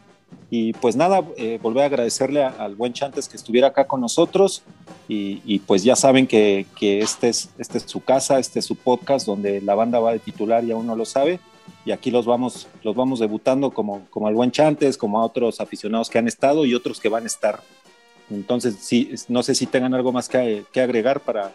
Y pues nada, eh, volver a agradecerle al buen Chantes que estuviera acá con nosotros. Y, pues ya saben que, que este, es, este es su casa, este es su podcast donde la banda va de titular y aún no lo sabe y aquí los vamos, los vamos debutando como, como al buen Chantes, como a otros aficionados que han estado y otros que van a estar. Entonces, sí, no sé si tengan algo más que, que agregar para,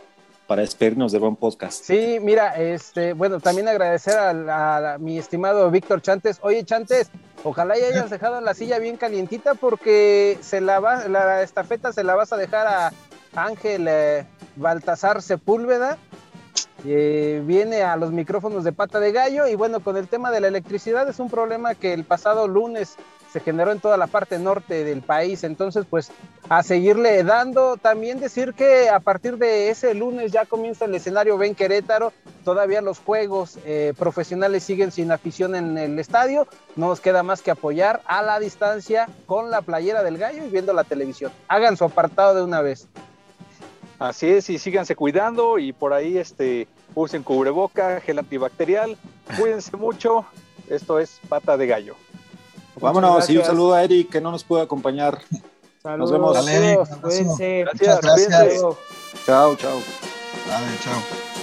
para despedirnos de buen podcast. Sí, mira, este, bueno, también agradecer a, mi estimado Víctor Chantes. Oye, Chantes, ojalá ya hayas dejado la silla bien calientita porque se la, va, la estafeta se la vas a dejar a Ángel eh, Baltasar Sepúlveda eh, viene a los micrófonos de pata de gallo y bueno, con el tema de la electricidad es un problema que el pasado lunes se generó en toda la parte norte del país, entonces pues a seguirle dando, también decir que a partir de ese lunes ya comienza el escenario Ben Querétaro, todavía los juegos eh, profesionales siguen sin afición en el estadio, no nos queda más que apoyar a la distancia con la playera del gallo y viendo la televisión, hagan su apartado de una vez. Así es, y síganse cuidando y por ahí este, usen cubreboca, gel antibacterial, cuídense mucho. Esto es Pata de Gallo. Vámonos, y un saludo a Eric que no nos pudo acompañar. Saludos. vemos. Dale, Todos, abrazo. cuídense. Muchas gracias. cuídense. Chao, chao. Dale, chao.